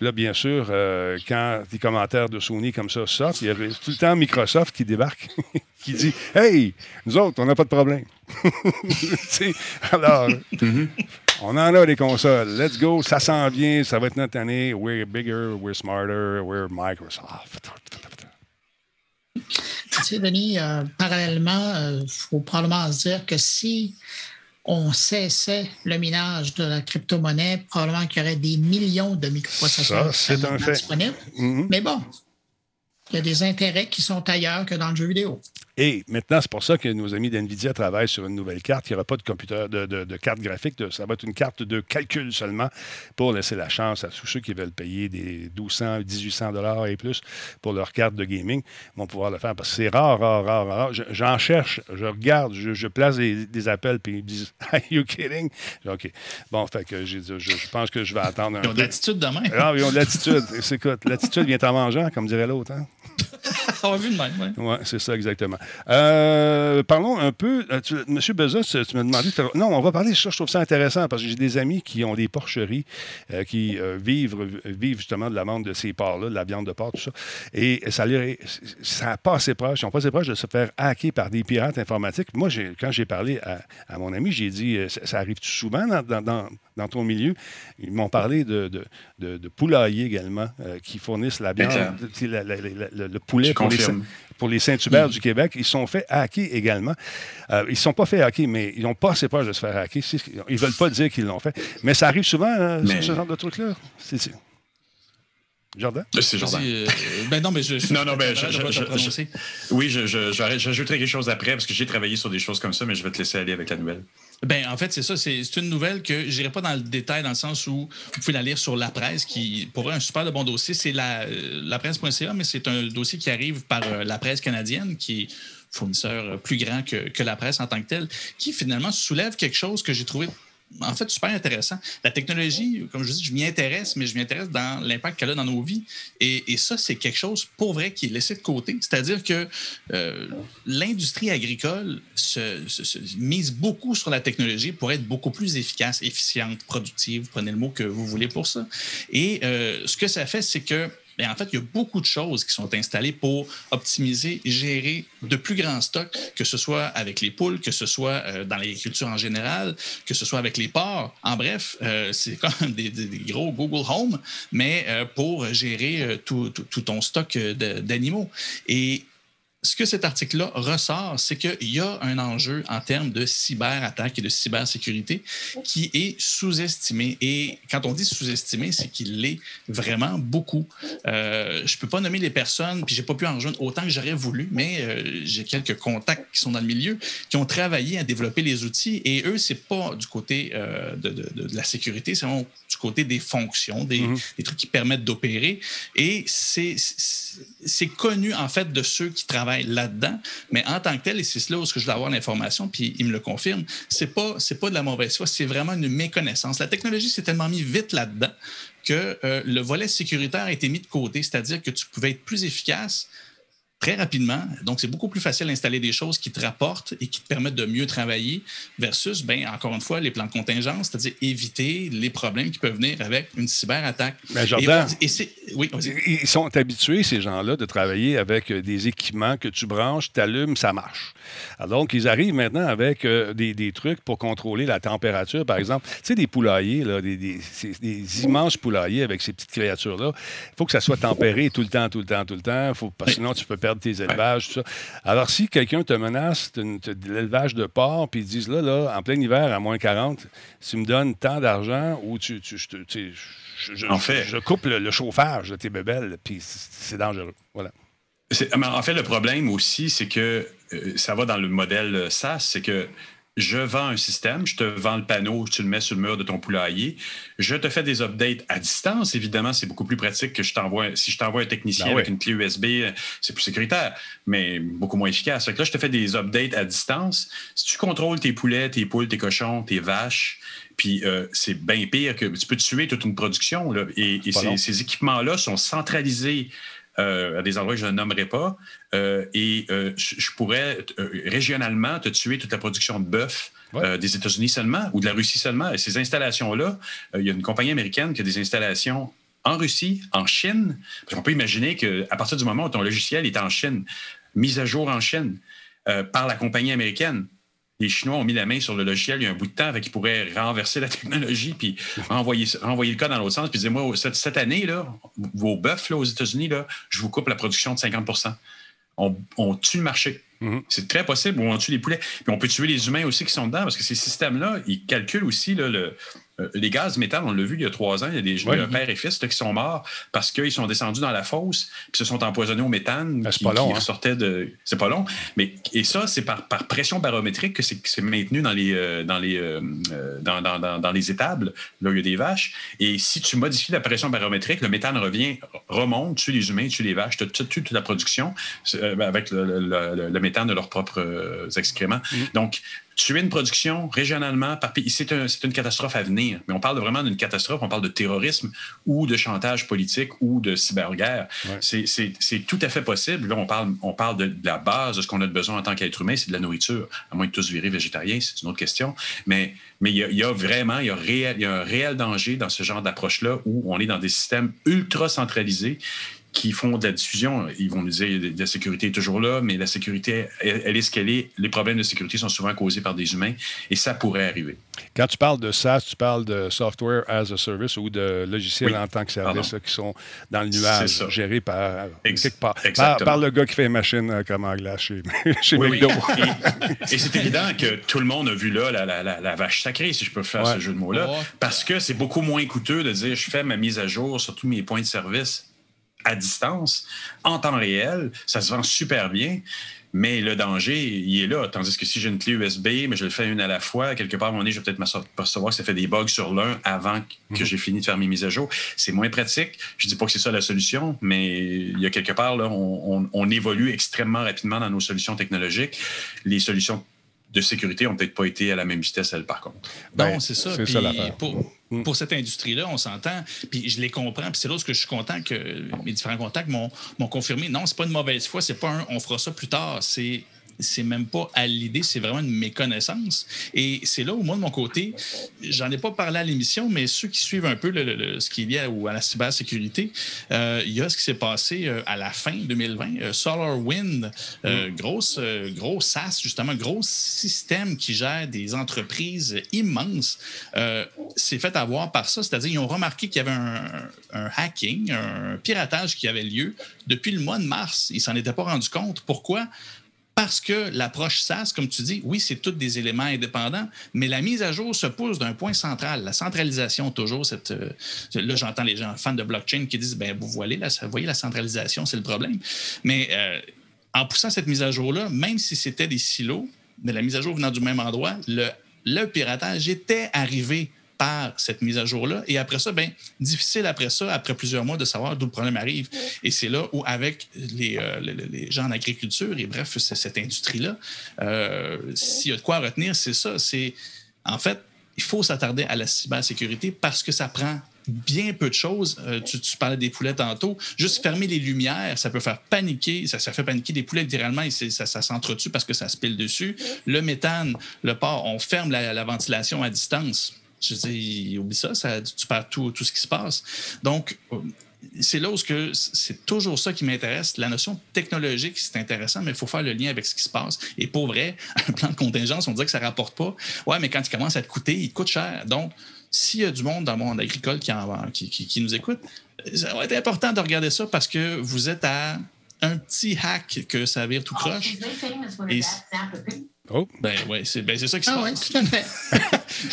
là, bien sûr, euh, quand des commentaires de Sony comme ça sortent, il y a tout le temps Microsoft qui débarque, qui dit Hey, nous autres, on n'a pas de problème. alors, mm-hmm. on en a des consoles. Let's go, ça s'en vient, ça va être notre année. We're bigger, we're smarter, we're Microsoft. Tu sais, Denis, euh, parallèlement, il euh, faut probablement se dire que si on cessait le minage de la crypto-monnaie, probablement qu'il y aurait des millions de microprocesseurs disponibles. Mm-hmm. Mais bon, il y a des intérêts qui sont ailleurs que dans le jeu vidéo. Et maintenant, c'est pour ça que nos amis d'NVIDIA travaillent sur une nouvelle carte. Il n'y aura pas de computer, de, carte graphique. ça va être une carte de calcul seulement pour laisser la chance à tous ceux qui veulent payer des 1200, 1800 dollars et plus pour leur carte de gaming vont pouvoir le faire. Parce que c'est rare, rare, rare, rare. J'en cherche, je regarde, je, place des, appels, puis ils me disent Are you kidding? OK. Bon, fait que je, je, pense que je vais attendre un peu. Ils ont de l'attitude demain. Ah, ils ont de l'attitude. Écoute, l'attitude vient en mangeant, comme dirait l'autre. Hein? On a vu de même, oui. c'est ça, exactement. Euh, parlons un peu. Euh, Monsieur Bezos, tu m'as demandé. Non, on va parler. Ça, je trouve ça intéressant parce que j'ai des amis qui ont des porcheries, euh, qui vivent, vivent justement de la vente de ces porcs-là, de la viande de porc, tout ça. Et ça n'a pas assez proche. Ils n'ont pas assez proche de se faire hacker par des pirates informatiques. Moi, quand j'ai parlé à, mon ami, j'ai dit ça, arrive souvent dans, dans, ton milieu? Ils m'ont parlé de, de, de, poulaillers également qui fournissent la viande, le, poulet pour les, pour les Saint-Hubert mm. du Québec. Ils sont fait hacker également. Euh, ils ne sont pas fait hacker, mais ils n'ont pas assez peur de se faire hacker. Ils ne veulent pas dire qu'ils l'ont fait. Mais ça arrive souvent, hein, ce genre de truc-là. C'est, Jordan? Euh, c'est Jordan. Euh, ben non, mais je. non, non, ben, je, je, oui, j'ajouterai quelque chose après parce que j'ai travaillé sur des choses comme ça, mais je vais te laisser aller avec la nouvelle. Ben, en fait, c'est ça. C'est une nouvelle que je n'irai pas dans le détail dans le sens où vous pouvez la lire sur La Presse, qui pourrait un super de bon dossier. C'est la, la presse.ca, mais c'est un dossier qui arrive par euh, la presse canadienne, qui est fournisseur plus grand que, que la presse en tant que telle, qui finalement soulève quelque chose que j'ai trouvé en fait super intéressant. La technologie, comme je dis, je m'y intéresse, mais je m'y intéresse dans l'impact qu'elle a dans nos vies. Et, ça, c'est quelque chose pour vrai qui est laissé de côté. C'est-à-dire que euh, l'industrie agricole se, mise beaucoup sur la technologie pour être beaucoup plus efficace, efficiente, productive. Prenez le mot que vous voulez pour ça. Et euh, ce que ça fait, c'est que en fait, il y a beaucoup de choses qui sont installées pour optimiser, gérer de plus grands stocks, que ce soit avec les poules, que ce soit euh, dans l'agriculture en général, que ce soit avec les porcs. En bref, euh, c'est comme des, des, gros Google Home, mais euh, pour gérer tout, ton stock d'animaux. Ce que cet article-là ressort, c'est qu'il y a un enjeu en termes de cyberattaque et de cybersécurité qui est sous-estimé. Et quand on dit sous-estimé, c'est qu'il l'est vraiment beaucoup. Euh, je ne peux pas nommer les personnes, puis je n'ai pas pu en rejoindre autant que j'aurais voulu, mais euh, j'ai quelques contacts qui sont dans le milieu, qui ont travaillé à développer les outils. Et eux, ce n'est pas du côté euh, de, de, la sécurité, c'est vraiment du côté des fonctions, des, des trucs qui permettent d'opérer. Et c'est connu, en fait, de ceux qui travaillent là-dedans. Mais en tant que tel, et c'est là où je veux avoir l'information, puis il me le confirme, c'est pas, c'est pas de la mauvaise foi, c'est vraiment une méconnaissance. La technologie s'est tellement mis vite là-dedans que euh, le volet sécuritaire a été mis de côté, c'est-à-dire que tu pouvais être plus efficace très rapidement. Donc, c'est beaucoup plus facile d'installer des choses qui te rapportent et qui te permettent de mieux travailler versus, ben, encore une fois, les plans de contingence, c'est-à-dire éviter les problèmes qui peuvent venir avec une cyberattaque. Mais Jordan, oui, ils sont habitués, ces gens-là, de travailler avec euh, des équipements que tu branches, tu allumes, ça marche. Alors, donc, ils arrivent maintenant avec euh, des, trucs pour contrôler la température, par exemple. Tu sais, des poulaillers, là, des, des, immenses poulaillers avec ces petites créatures-là. Il faut que ça soit tempéré tout le temps, tout le temps, tout le temps. Faut, sinon, tu peux perdre tes élevages, tout ça. Alors, si quelqu'un te menace de, l'élevage de porc, puis ils disent là, là, en plein hiver, à moins 40, tu me donnes tant d'argent ou tu, tu, je, en fait, je, coupe le, chauffage de tes bébelles, puis c'est dangereux. Voilà. En fait, le problème aussi, c'est que euh, ça va dans le modèle SaaS, c'est que je vends un système, je te vends le panneau, tu le mets sur le mur de ton poulailler, je te fais des updates à distance. Évidemment, c'est beaucoup plus pratique que je t'envoie. Si je t'envoie un technicien Ben avec oui. une clé USB, c'est plus sécuritaire, mais beaucoup moins efficace. Fait que là, je te fais des updates à distance. Si tu contrôles tes poulets, tes poules, tes cochons, tes vaches, puis euh, c'est bien pire que tu peux tuer toute une production. Là, et ces équipements-là sont centralisés euh, à des endroits que je ne nommerai pas. euh, et euh, je pourrais régionalement te tuer toute la production de bœuf Ouais. des États-Unis seulement ou de la Russie seulement. Et ces installations-là, il y a une compagnie américaine qui a des installations en Russie, en Chine. Parce qu'on peut imaginer qu'à partir du moment où ton logiciel est en Chine, mise à jour en Chine par la compagnie américaine, les Chinois ont mis la main sur le logiciel il y a un bout de temps, avec qu'ils pourraient renverser la technologie puis renvoyer, renvoyer le cas dans l'autre sens, puis dire moi, cette, cette année, là, vos bœufs aux États-Unis, je vous coupe la production de 50 on, on tue le marché. Mhm. C'est très possible, on tue les poulets. Puis on peut tuer les humains aussi qui sont dedans, parce que ces systèmes-là, ils calculent aussi là, le, les gaz méthane. On l'a vu il y a trois ans, il y a des Ouais. il y a un père et fils là, qui sont morts parce qu'ils sont descendus dans la fosse, puis se sont empoisonnés au méthane. Ben, c'est pas long, hein. de. C'est pas long. Mais, et ça, c'est par, par pression barométrique que c'est maintenu dans les, euh, dans, les, euh, euh, dans, dans- dans- dans les étables, là où il y a des vaches. Et si tu modifies la pression barométrique, le méthane revient, remonte, tue les humains, tue les vaches, tu tu- tues toute la production euh, avec le, le- le- le méthane de leurs propres euh, excréments. Donc, tuer une production régionalement par pays, c'est un- c'est une catastrophe à venir. Mais on parle vraiment d'une catastrophe, on parle de terrorisme ou de chantage politique ou de cyberguerre. Ouais. C'est- C'est c'est tout à fait possible. Là, on parle, on parle de, de la base de ce qu'on a de besoin en tant qu'être humain, c'est de la nourriture. À moins de tous virer végétariens, c'est une autre question. Mais mais il y, a- il y a vraiment il y a, réel- il y a un réel danger dans ce genre d'approche-là où on est dans des systèmes ultra centralisés qui font de la diffusion. Ils vont nous dire que la sécurité est toujours là, mais la sécurité, elle, elle est ce qu'elle est. Les problèmes de sécurité sont souvent causés par des humains et ça pourrait arriver. Quand tu parles de SaaS, tu parles de Software as a Service ou de logiciels Oui. en tant que service là, qui sont dans le nuage, gérés par, Ex- quelque part, par, le gars qui fait les machines euh, comme en glace chez, chez Oui. Et, et c'est évident que tout le monde a vu là la, la- la- la vache sacrée, si je peux faire Ouais. ce jeu de mots-là, Ouais. parce que c'est beaucoup moins coûteux de dire je fais ma mise à jour sur tous mes points de service à distance, en temps réel. Ça se vend super bien. Mais le danger, il est là. Tandis que si j'ai une clé USB, mais je le fais une à la fois, quelque part, à un moment donné, je vais peut-être m'apercevoir que ça fait des bugs sur l'un avant que j'ai fini de faire mes mises à jour. C'est moins pratique. Je dis pas que c'est ça la solution, mais il y a quelque part, là, on, on- on évolue extrêmement rapidement dans nos solutions technologiques. Les solutions de sécurité ont peut-être pas été à la même vitesse, elles, par contre. Ben, non, c'est ça. c'est ça l'affaire. Pour, Mm. pour cette industrie-là, on s'entend, puis je les comprends, puis c'est là que je suis content que mes différents contacts m'ont m'ont confirmé. Non, c'est pas une mauvaise foi, c'est pas un on fera ça plus tard. C'est c'est même pas à l'idée, c'est vraiment une méconnaissance. Et c'est là où, moi, de mon côté, j'en ai pas parlé à l'émission, mais ceux qui suivent un peu le- le- le- ce qui est lié à, ou à la cybersécurité, euh, il y a ce qui s'est passé euh, à la fin 2020. Euh, SolarWind, euh, grosse, euh, gros SaaS, justement, gros système qui gère des entreprises immenses, s'est fait avoir par ça. C'est-à-dire, ils ont remarqué qu'il y avait un, un hacking, un piratage qui avait lieu depuis le mois de mars. Ils s'en étaient pas rendus compte. Pourquoi? Parce que l'approche SaaS, comme tu dis, oui, c'est tous des éléments indépendants, mais la mise à jour se pousse d'un point central. La centralisation, toujours, euh, là, j'entends les gens fans de blockchain qui disent, ben vous voyez, la, vous voyez la centralisation, c'est le problème. Mais euh, en poussant cette mise à jour-là, même si c'était des silos, mais la mise à jour venant du même endroit, le piratage était arrivé par cette mise à jour-là. Et après ça, ben, difficile après ça, après plusieurs mois, de savoir d'où le problème arrive. Et c'est là où, avec les, euh, les- gens en agriculture et bref, cette industrie-là, euh, s'il y a de quoi retenir, c'est ça. C'est en fait, il faut s'attarder à la cybersécurité parce que ça prend bien peu de choses. Euh, tu, tu parlais des poulets tantôt. Juste fermer les lumières, ça peut faire paniquer. Ça, ça fait paniquer des poulets littéralement et ça, ça s'entretue parce que ça se pile dessus. Le méthane, le porc, on ferme la, la ventilation à distance. Je dis, oublie ça, ça tu perds tout, tout ce qui se passe. Donc, c'est là où c'est toujours ça qui m'intéresse. La notion technologique, c'est intéressant, mais il faut faire le lien avec ce qui se passe. Et pour vrai, un plan de contingence, on dirait que ça ne rapporte pas. Ouais, mais quand il commence à te coûter, il te coûte cher. Donc, s'il y a du monde dans le monde agricole qui, en- qui, qui- qui nous écoute, ça va être important de regarder ça parce que vous êtes à un petit hack que ça vire tout croche. Et- Oh, Ben ouais, c'est ben, c'est ça qui se Ah oui, passe. tout à fait.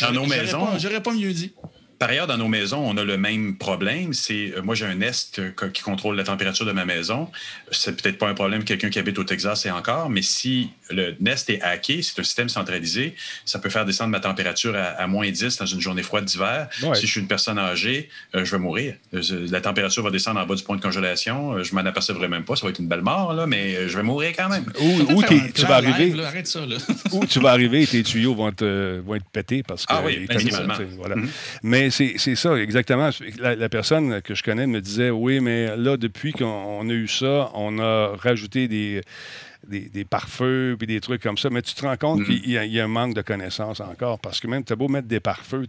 Dans nos maisons, J'aurais pas mieux dit. Par ailleurs, dans nos maisons, on a le même problème. C'est moi, j'ai un Nest qui contrôle la température de ma maison. C'est peut-être pas un problème quelqu'un qui habite au Texas et encore, mais si le Nest est hacké, c'est un système centralisé, ça peut faire descendre ma température à, moins 10 dans une journée froide d'hiver. Si je suis une personne âgée, je vais mourir. La température va descendre en bas du point de congélation. Je m'en apercevrai même pas. Ça va être une belle mort, là, mais je vais mourir quand même. Où, tu vas arriver. où tu vas arriver, tes tuyaux vont être, vont être pétés parce que. Ah oui, voilà. Mm-hmm. Mais c'est ça, exactement. La, personne que je connais me disait Oui, mais là, depuis qu'on a eu ça, on a rajouté des des, des pare-feux puis des trucs comme ça, mais tu te rends compte mm-hmm. qu'il y, a un manque de connaissances encore parce que même, tu as beau mettre des pare-feux,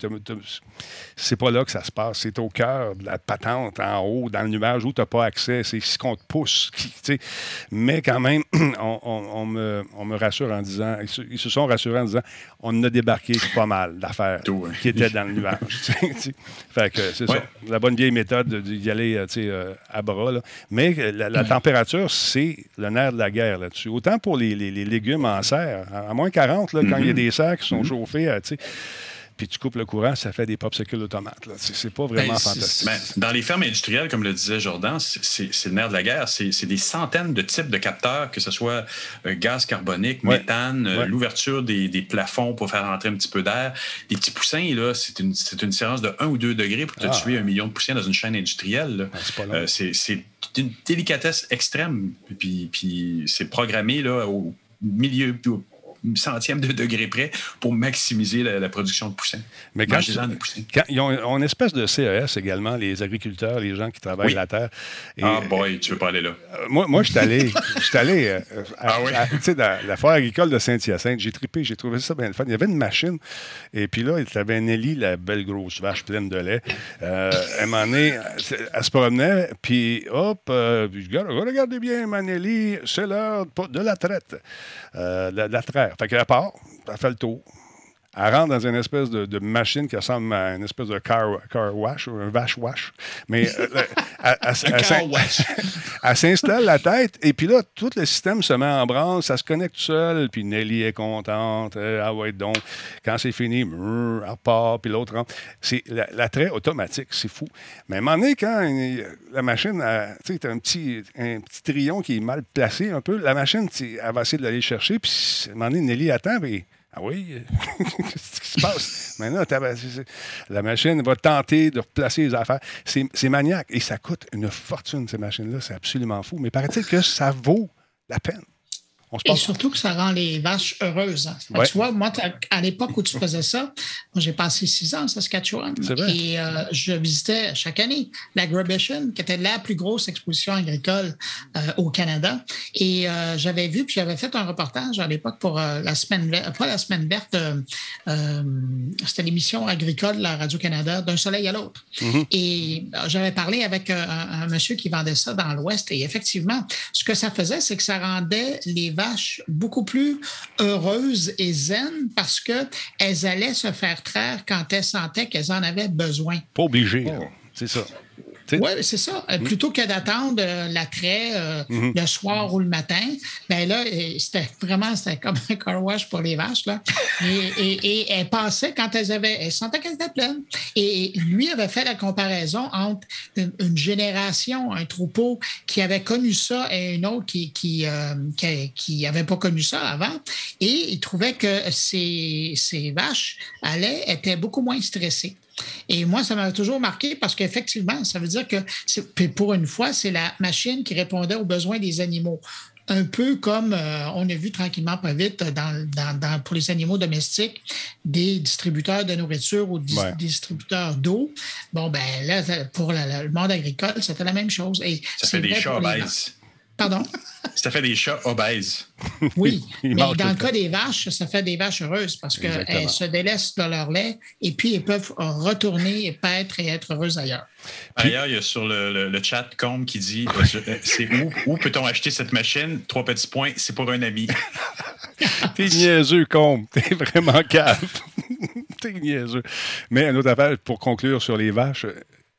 c'est pas là que ça se passe. C'est au cœur de la patente, en haut, dans le nuage où tu n'as pas accès. C'est ce qu'on te pousse. mais quand même, on, me, on, me, rassure en disant, ils se, sont rassurés en disant, on a débarqué pas mal d'affaires qui étaient dans le nuage. fait que c'est ça. La bonne vieille méthode d'y aller euh, euh, à bras. Mais la, température, c'est le nerf de la guerre là-dessus. Autant pour les, légumes en serre. À, moins 40, quand il y a mm-hmm. des serres qui sont mm-hmm. chauffés, euh, puis tu coupes le courant, ça fait des popsicles automates. C'est pas vraiment ben, fantastique. dans les fermes industrielles, comme le disait Jordan, c'est le nerf de la guerre. C'est des centaines de types de capteurs, que ce soit euh, gaz carbonique, méthane, euh, l'ouverture des, plafonds pour faire entrer un petit peu d'air. Les petits poussins, c'est une, une séance de 1 ou 2 degrés pour te ah. tuer un million de poussins dans une chaîne industrielle. Ah, c'est une délicatesse extrême. Puis, puis c'est programmé là, au milieu, centième de degré près pour maximiser la, production de poussins. Mais quand, ils, ont, une espèce de CES également, les agriculteurs, les gens qui travaillent la terre. ah boy, tu veux pas aller là. Euh, moi, moi je suis allé, allé euh, à, ah dans la foire agricole de Saint-Hyacinthe. J'ai trippé, j'ai trouvé ça bien fun. Il y avait une machine, et puis là, il y avait Nelly, la belle grosse vache pleine de lait. Euh, à un moment donné, elle se promenait, puis hop, regardez bien, Nelly, c'est l'heure de la traite, de la traite fait qu'elle part, elle fait le tour. Elle rentre dans une espèce de, machine qui ressemble à une espèce de car, car wash ou un vache wash. Mais euh, elle, s'installe la tête et puis là, tout le système se met en branle, ça se connecte tout seul, puis Nelly est contente. Euh, ah ouais, donc, quand c'est fini, elle part, puis l'autre rentre. C'est l'attrait automatique, c'est fou. Mais à un moment donné, quand la machine, tu sais, un petit, un petit trion qui est mal placé un peu, la machine, elle va essayer de l'aller chercher, puis à un moment donné, Nelly attend, puis ah oui? Qu'est-ce qui se passe? Maintenant, la machine va tenter de replacer les affaires. C'est maniaque. Et ça coûte une fortune, ces machines-là. C'est absolument fou. Mais paraît-il que ça vaut la peine? Et surtout que ça rend les vaches heureuses. Hein. Tu vois, moi, à l'époque où tu faisais ça, j'ai passé six ans à Saskatchewan. Et euh, je visitais chaque année l'Agrobition, qui était la plus grosse exposition agricole euh, au Canada. Et euh, j'avais vu, puis j'avais fait un reportage à l'époque pour la semaine verte, pas la semaine verte, c'était l'émission agricole de la Radio-Canada, d'un soleil à l'autre. Mm-hmm. Et j'avais parlé avec un, un, monsieur qui vendait ça dans l'Ouest. Et effectivement, ce que ça faisait, c'est que ça rendait les vaches beaucoup plus heureuses et zen parce qu'elles allaient se faire traire quand elles sentaient qu'elles en avaient besoin. Pas obligé, oh. c'est ça. Oui, c'est ça. Euh, mm. Plutôt que d'attendre euh, l'attrait euh, mm-hmm. le soir ou le matin, ben là, c'était vraiment c'était comme un car wash pour les vaches. Là. Et, elles passaient quand elles avaient. Elles sentaient qu'elles étaient pleines. Et lui avait fait la comparaison entre une, génération, un troupeau qui avait connu ça et une autre qui qui, qui, avait pas connu ça avant. Et il trouvait que ces, ces vaches allaient, étaient beaucoup moins stressées. Et moi, ça m'a toujours marqué parce qu'effectivement, ça veut dire que pour une fois, c'est la machine qui répondait aux besoins des animaux un peu comme euh, on a vu tranquillement pas vite dans, pour les animaux domestiques, des distributeurs de nourriture ou des distributeurs d'eau. Bon, ben là, pour le monde agricole, c'était la même chose. Et ça fait des chats Pardon? Ça fait des chats obèses. Oui, mais dans le cas des vaches, ça fait des vaches heureuses parce qu'elles se délaissent de leur lait et puis elles peuvent retourner et paître et être heureuses ailleurs. Ailleurs, il y a sur le, chat Combe qui dit euh, euh, c'est où, où peut-on acheter cette machine? Trois petits points, c'est pour un ami. T'es niaiseux, Combe. T'es vraiment calme. T'es niaiseux. Mais une autre affaire, pour conclure sur les vaches,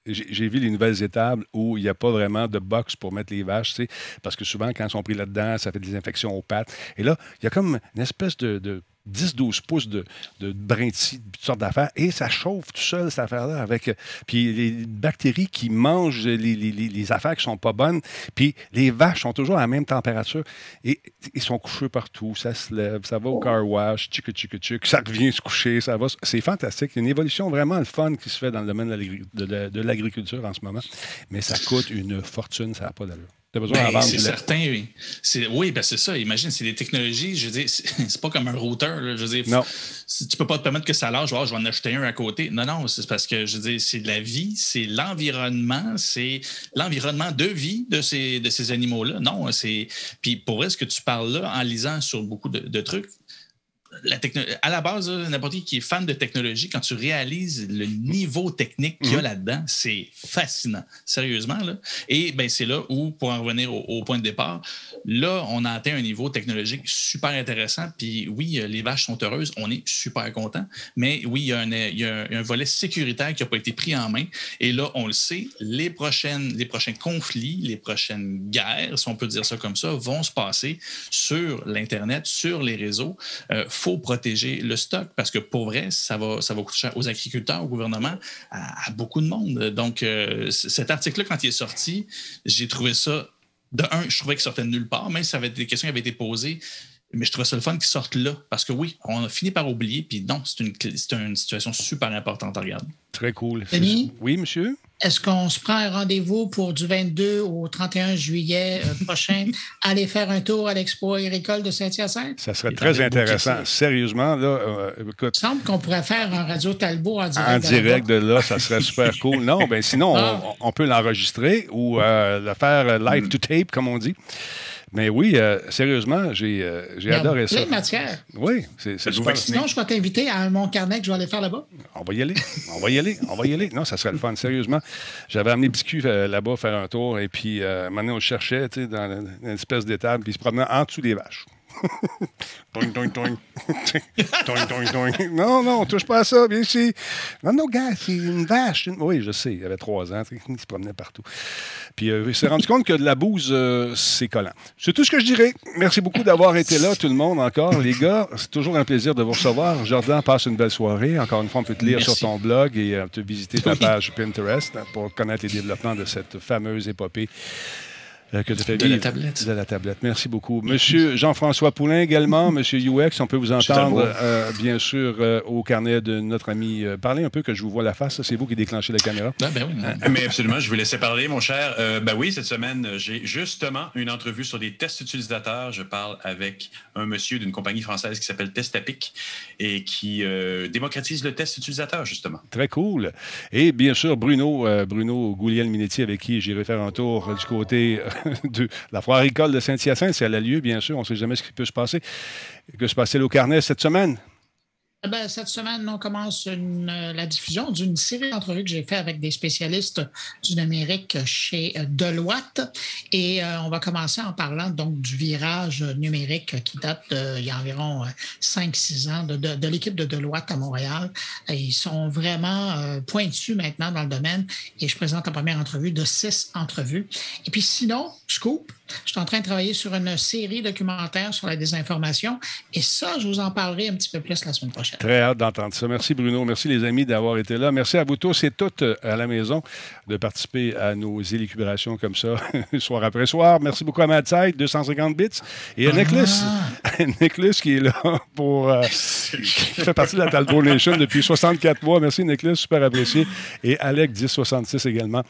j'ai vu les nouvelles étables où il n'y a pas vraiment de box pour mettre les vaches, parce que souvent, quand elles sont pris là-dedans, ça fait des infections aux pattes. Et là, il y a comme une espèce de, 10-12 pouces de, de brintis, de toutes sortes d'affaires, et ça chauffe tout seul, cette affaire-là, avec puis les bactéries qui mangent les, affaires qui sont pas bonnes, puis les vaches sont toujours à la même température, et ils sont couchés partout, ça se lève, ça va au car wash, tchic tchic tchic, ça revient se coucher, ça va, c'est fantastique, une évolution vraiment le fun qui se fait dans le domaine de l'agriculture en ce moment, mais ça coûte une fortune, ça n'a pas d'allure. Ben, c'est certain, oui. Oui, ben c'est ça. Imagine, c'est des technologies, je veux dire, c'est pas comme un routeur. je veux dire, non. tu peux pas te permettre que ça lâche, oh, je vais en acheter un à côté. Non, non, c'est parce que, je veux dire, c'est de la vie, c'est l'environnement, c'est l'environnement de vie de ces, de ces animaux-là. Non, c'est. Puis pour vrai, ce que tu parles là, en lisant sur beaucoup de trucs, à la base, n'importe qui qui est fan de technologie, quand tu réalises le niveau technique qu'il y a mhm. là-dedans, c'est fascinant, sérieusement. Là. Et ben, c'est là où, pour en revenir au, point de départ, là, on a atteint un niveau technologique super intéressant. Puis oui, les vaches sont heureuses, on est super content. Mais oui, il y, a un, volet sécuritaire qui n'a pas été pris en main. Et là, on le sait, les, prochaines, les prochains conflits, les prochaines guerres, si on peut dire ça comme ça, vont se passer sur l'Internet, sur les réseaux. Euh, faut protéger le stock parce que pour vrai, ça va, ça va coûter cher aux agriculteurs, au gouvernement, à, beaucoup de monde. Donc, euh, cet article-là, quand il est sorti, j'ai trouvé ça. De un, je trouvais qu'il sortait de nulle part, même si ça avait des questions qui avaient été posées. Mais je trouvais ça le fun qu'il sorte là, parce que oui, on a fini par oublier, puis non, c'est une, une situation super importante à regarder. Très cool. Denis? Oui, monsieur? Est-ce qu'on se prend un rendez-vous pour du 22 au 31 juillet euh, prochain, aller faire un tour à l'Expo agricole de Saint-Hyacinthe? Ça serait très intéressant. Sérieusement, là, euh, écoute. Il semble qu'on pourrait faire un radio Talbot en direct. En direct de là, ça serait super cool. Non, ben sinon, ah. on, peut l'enregistrer ou euh, le faire live to tape, comme on dit. Mais oui, euh, sérieusement, j'ai euh, adoré ça. plein matière. Oui, c'est Sinon, je vais t'inviter à mon carnet que je vais aller faire là-bas. On va y aller. On va y aller. On va y aller. Non, ça serait le fun. Sérieusement, j'avais amené Biscuit euh, là-bas faire un tour et puis maintenant, on le cherchait dans une espèce d'étable puis il se promenait en dessous des vaches. Toing, toing, toing. toing, toing, toing. Non, non, on touche pas à ça, bien ici. Non, non, gars, c'est une vache. Oui, je sais, il avait trois ans, il se promenait partout. Puis euh, il s'est rendu compte que de la bouse, euh, c'est collant. C'est tout ce que je dirais. Merci beaucoup d'avoir été là, tout le monde, encore. Les gars, c'est toujours un plaisir de vous recevoir. Jordan, passe une belle soirée. Encore une fois, on peut te lire sur ton blog et euh, te visiter ta page Pinterest pour connaître les développements de cette fameuse épopée euh, de la tablette. De la tablette. Merci beaucoup. Monsieur Jean-François Poulain également, Monsieur UX, on peut vous entendre, euh, bien sûr, euh, au carnet de notre ami. parlez un peu que je vous vois la face. C'est vous qui déclenchez la caméra. Ah, ben oui, Mais absolument, je vous laisser parler, mon cher. ben oui, cette semaine, j'ai justement une entrevue sur des tests utilisateurs. Je parle avec un monsieur d'une compagnie française qui s'appelle Testapic et qui démocratise le test utilisateur, justement. Très cool. Et bien sûr, Bruno, Bruno Gouliel-Minetti, avec qui j'irai faire un tour du côté de la foire école de Saint-Hyacinthe, si elle a lieu, bien sûr, on ne sait jamais ce qui peut se passer. Que se passer au carnet cette semaine? Eh ben, cette semaine, on commence euh, la diffusion d'une série d'entrevues que j'ai fait avec des spécialistes du numérique chez euh, Deloitte. Et euh, on va commencer en parlant donc du virage numérique qui date d'il y a environ 5-6 ans de, l'équipe de Deloitte à Montréal. ils sont vraiment pointus maintenant dans le domaine et je présente la première entrevue de six entrevues. Et puis sinon, scoop, je suis en train de travailler sur une série documentaire sur la désinformation et ça, je vous en parlerai un petit peu plus la semaine prochaine. Très hâte d'entendre ça. Merci Bruno. Merci les amis d'avoir été là. Merci à vous tous et toutes euh, à la maison de participer à nos élucubrations comme ça, soir après soir. Merci beaucoup à Madside, 250 bits. Et à ah. qui est là pour. Euh, qui fait partie de la Talbot Nation depuis 64 mois. Merci Nicholas, super apprécié. Et Alec, 1066 également,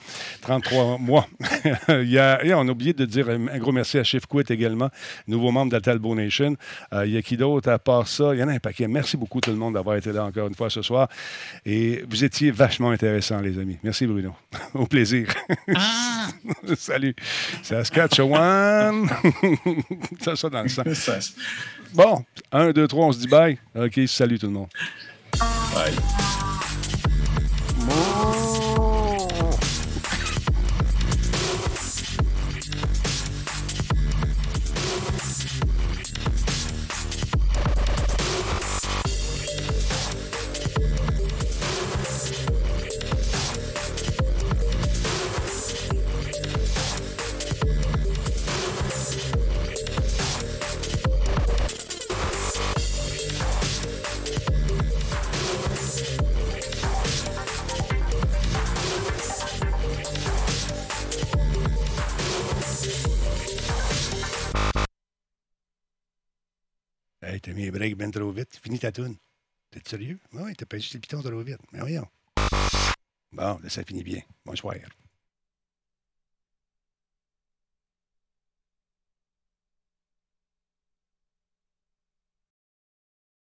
33 mois. Il y a, on a oublié de dire un gros merci à Chief Quit également, nouveau membre de la Talbot Nation. Euh, il y a qui d'autre à part ça? Il y en a un paquet. Merci beaucoup tout le monde d'avoir été là encore une fois ce soir. Et vous étiez vachement intéressants, les amis. Merci Bruno. Au plaisir. Ah. Salut. Saskatchewan. ça, ça dans le sang. Bon, un, deux, trois, on se dit bye. OK, salut tout le monde. Bye. T'as mis un break ben trop vite. Finis ta toune. T'es sérieux? Oui, t'as pas juste le piton trop vite. Mais voyons. Bon, là, ça finit bien. Bonsoir.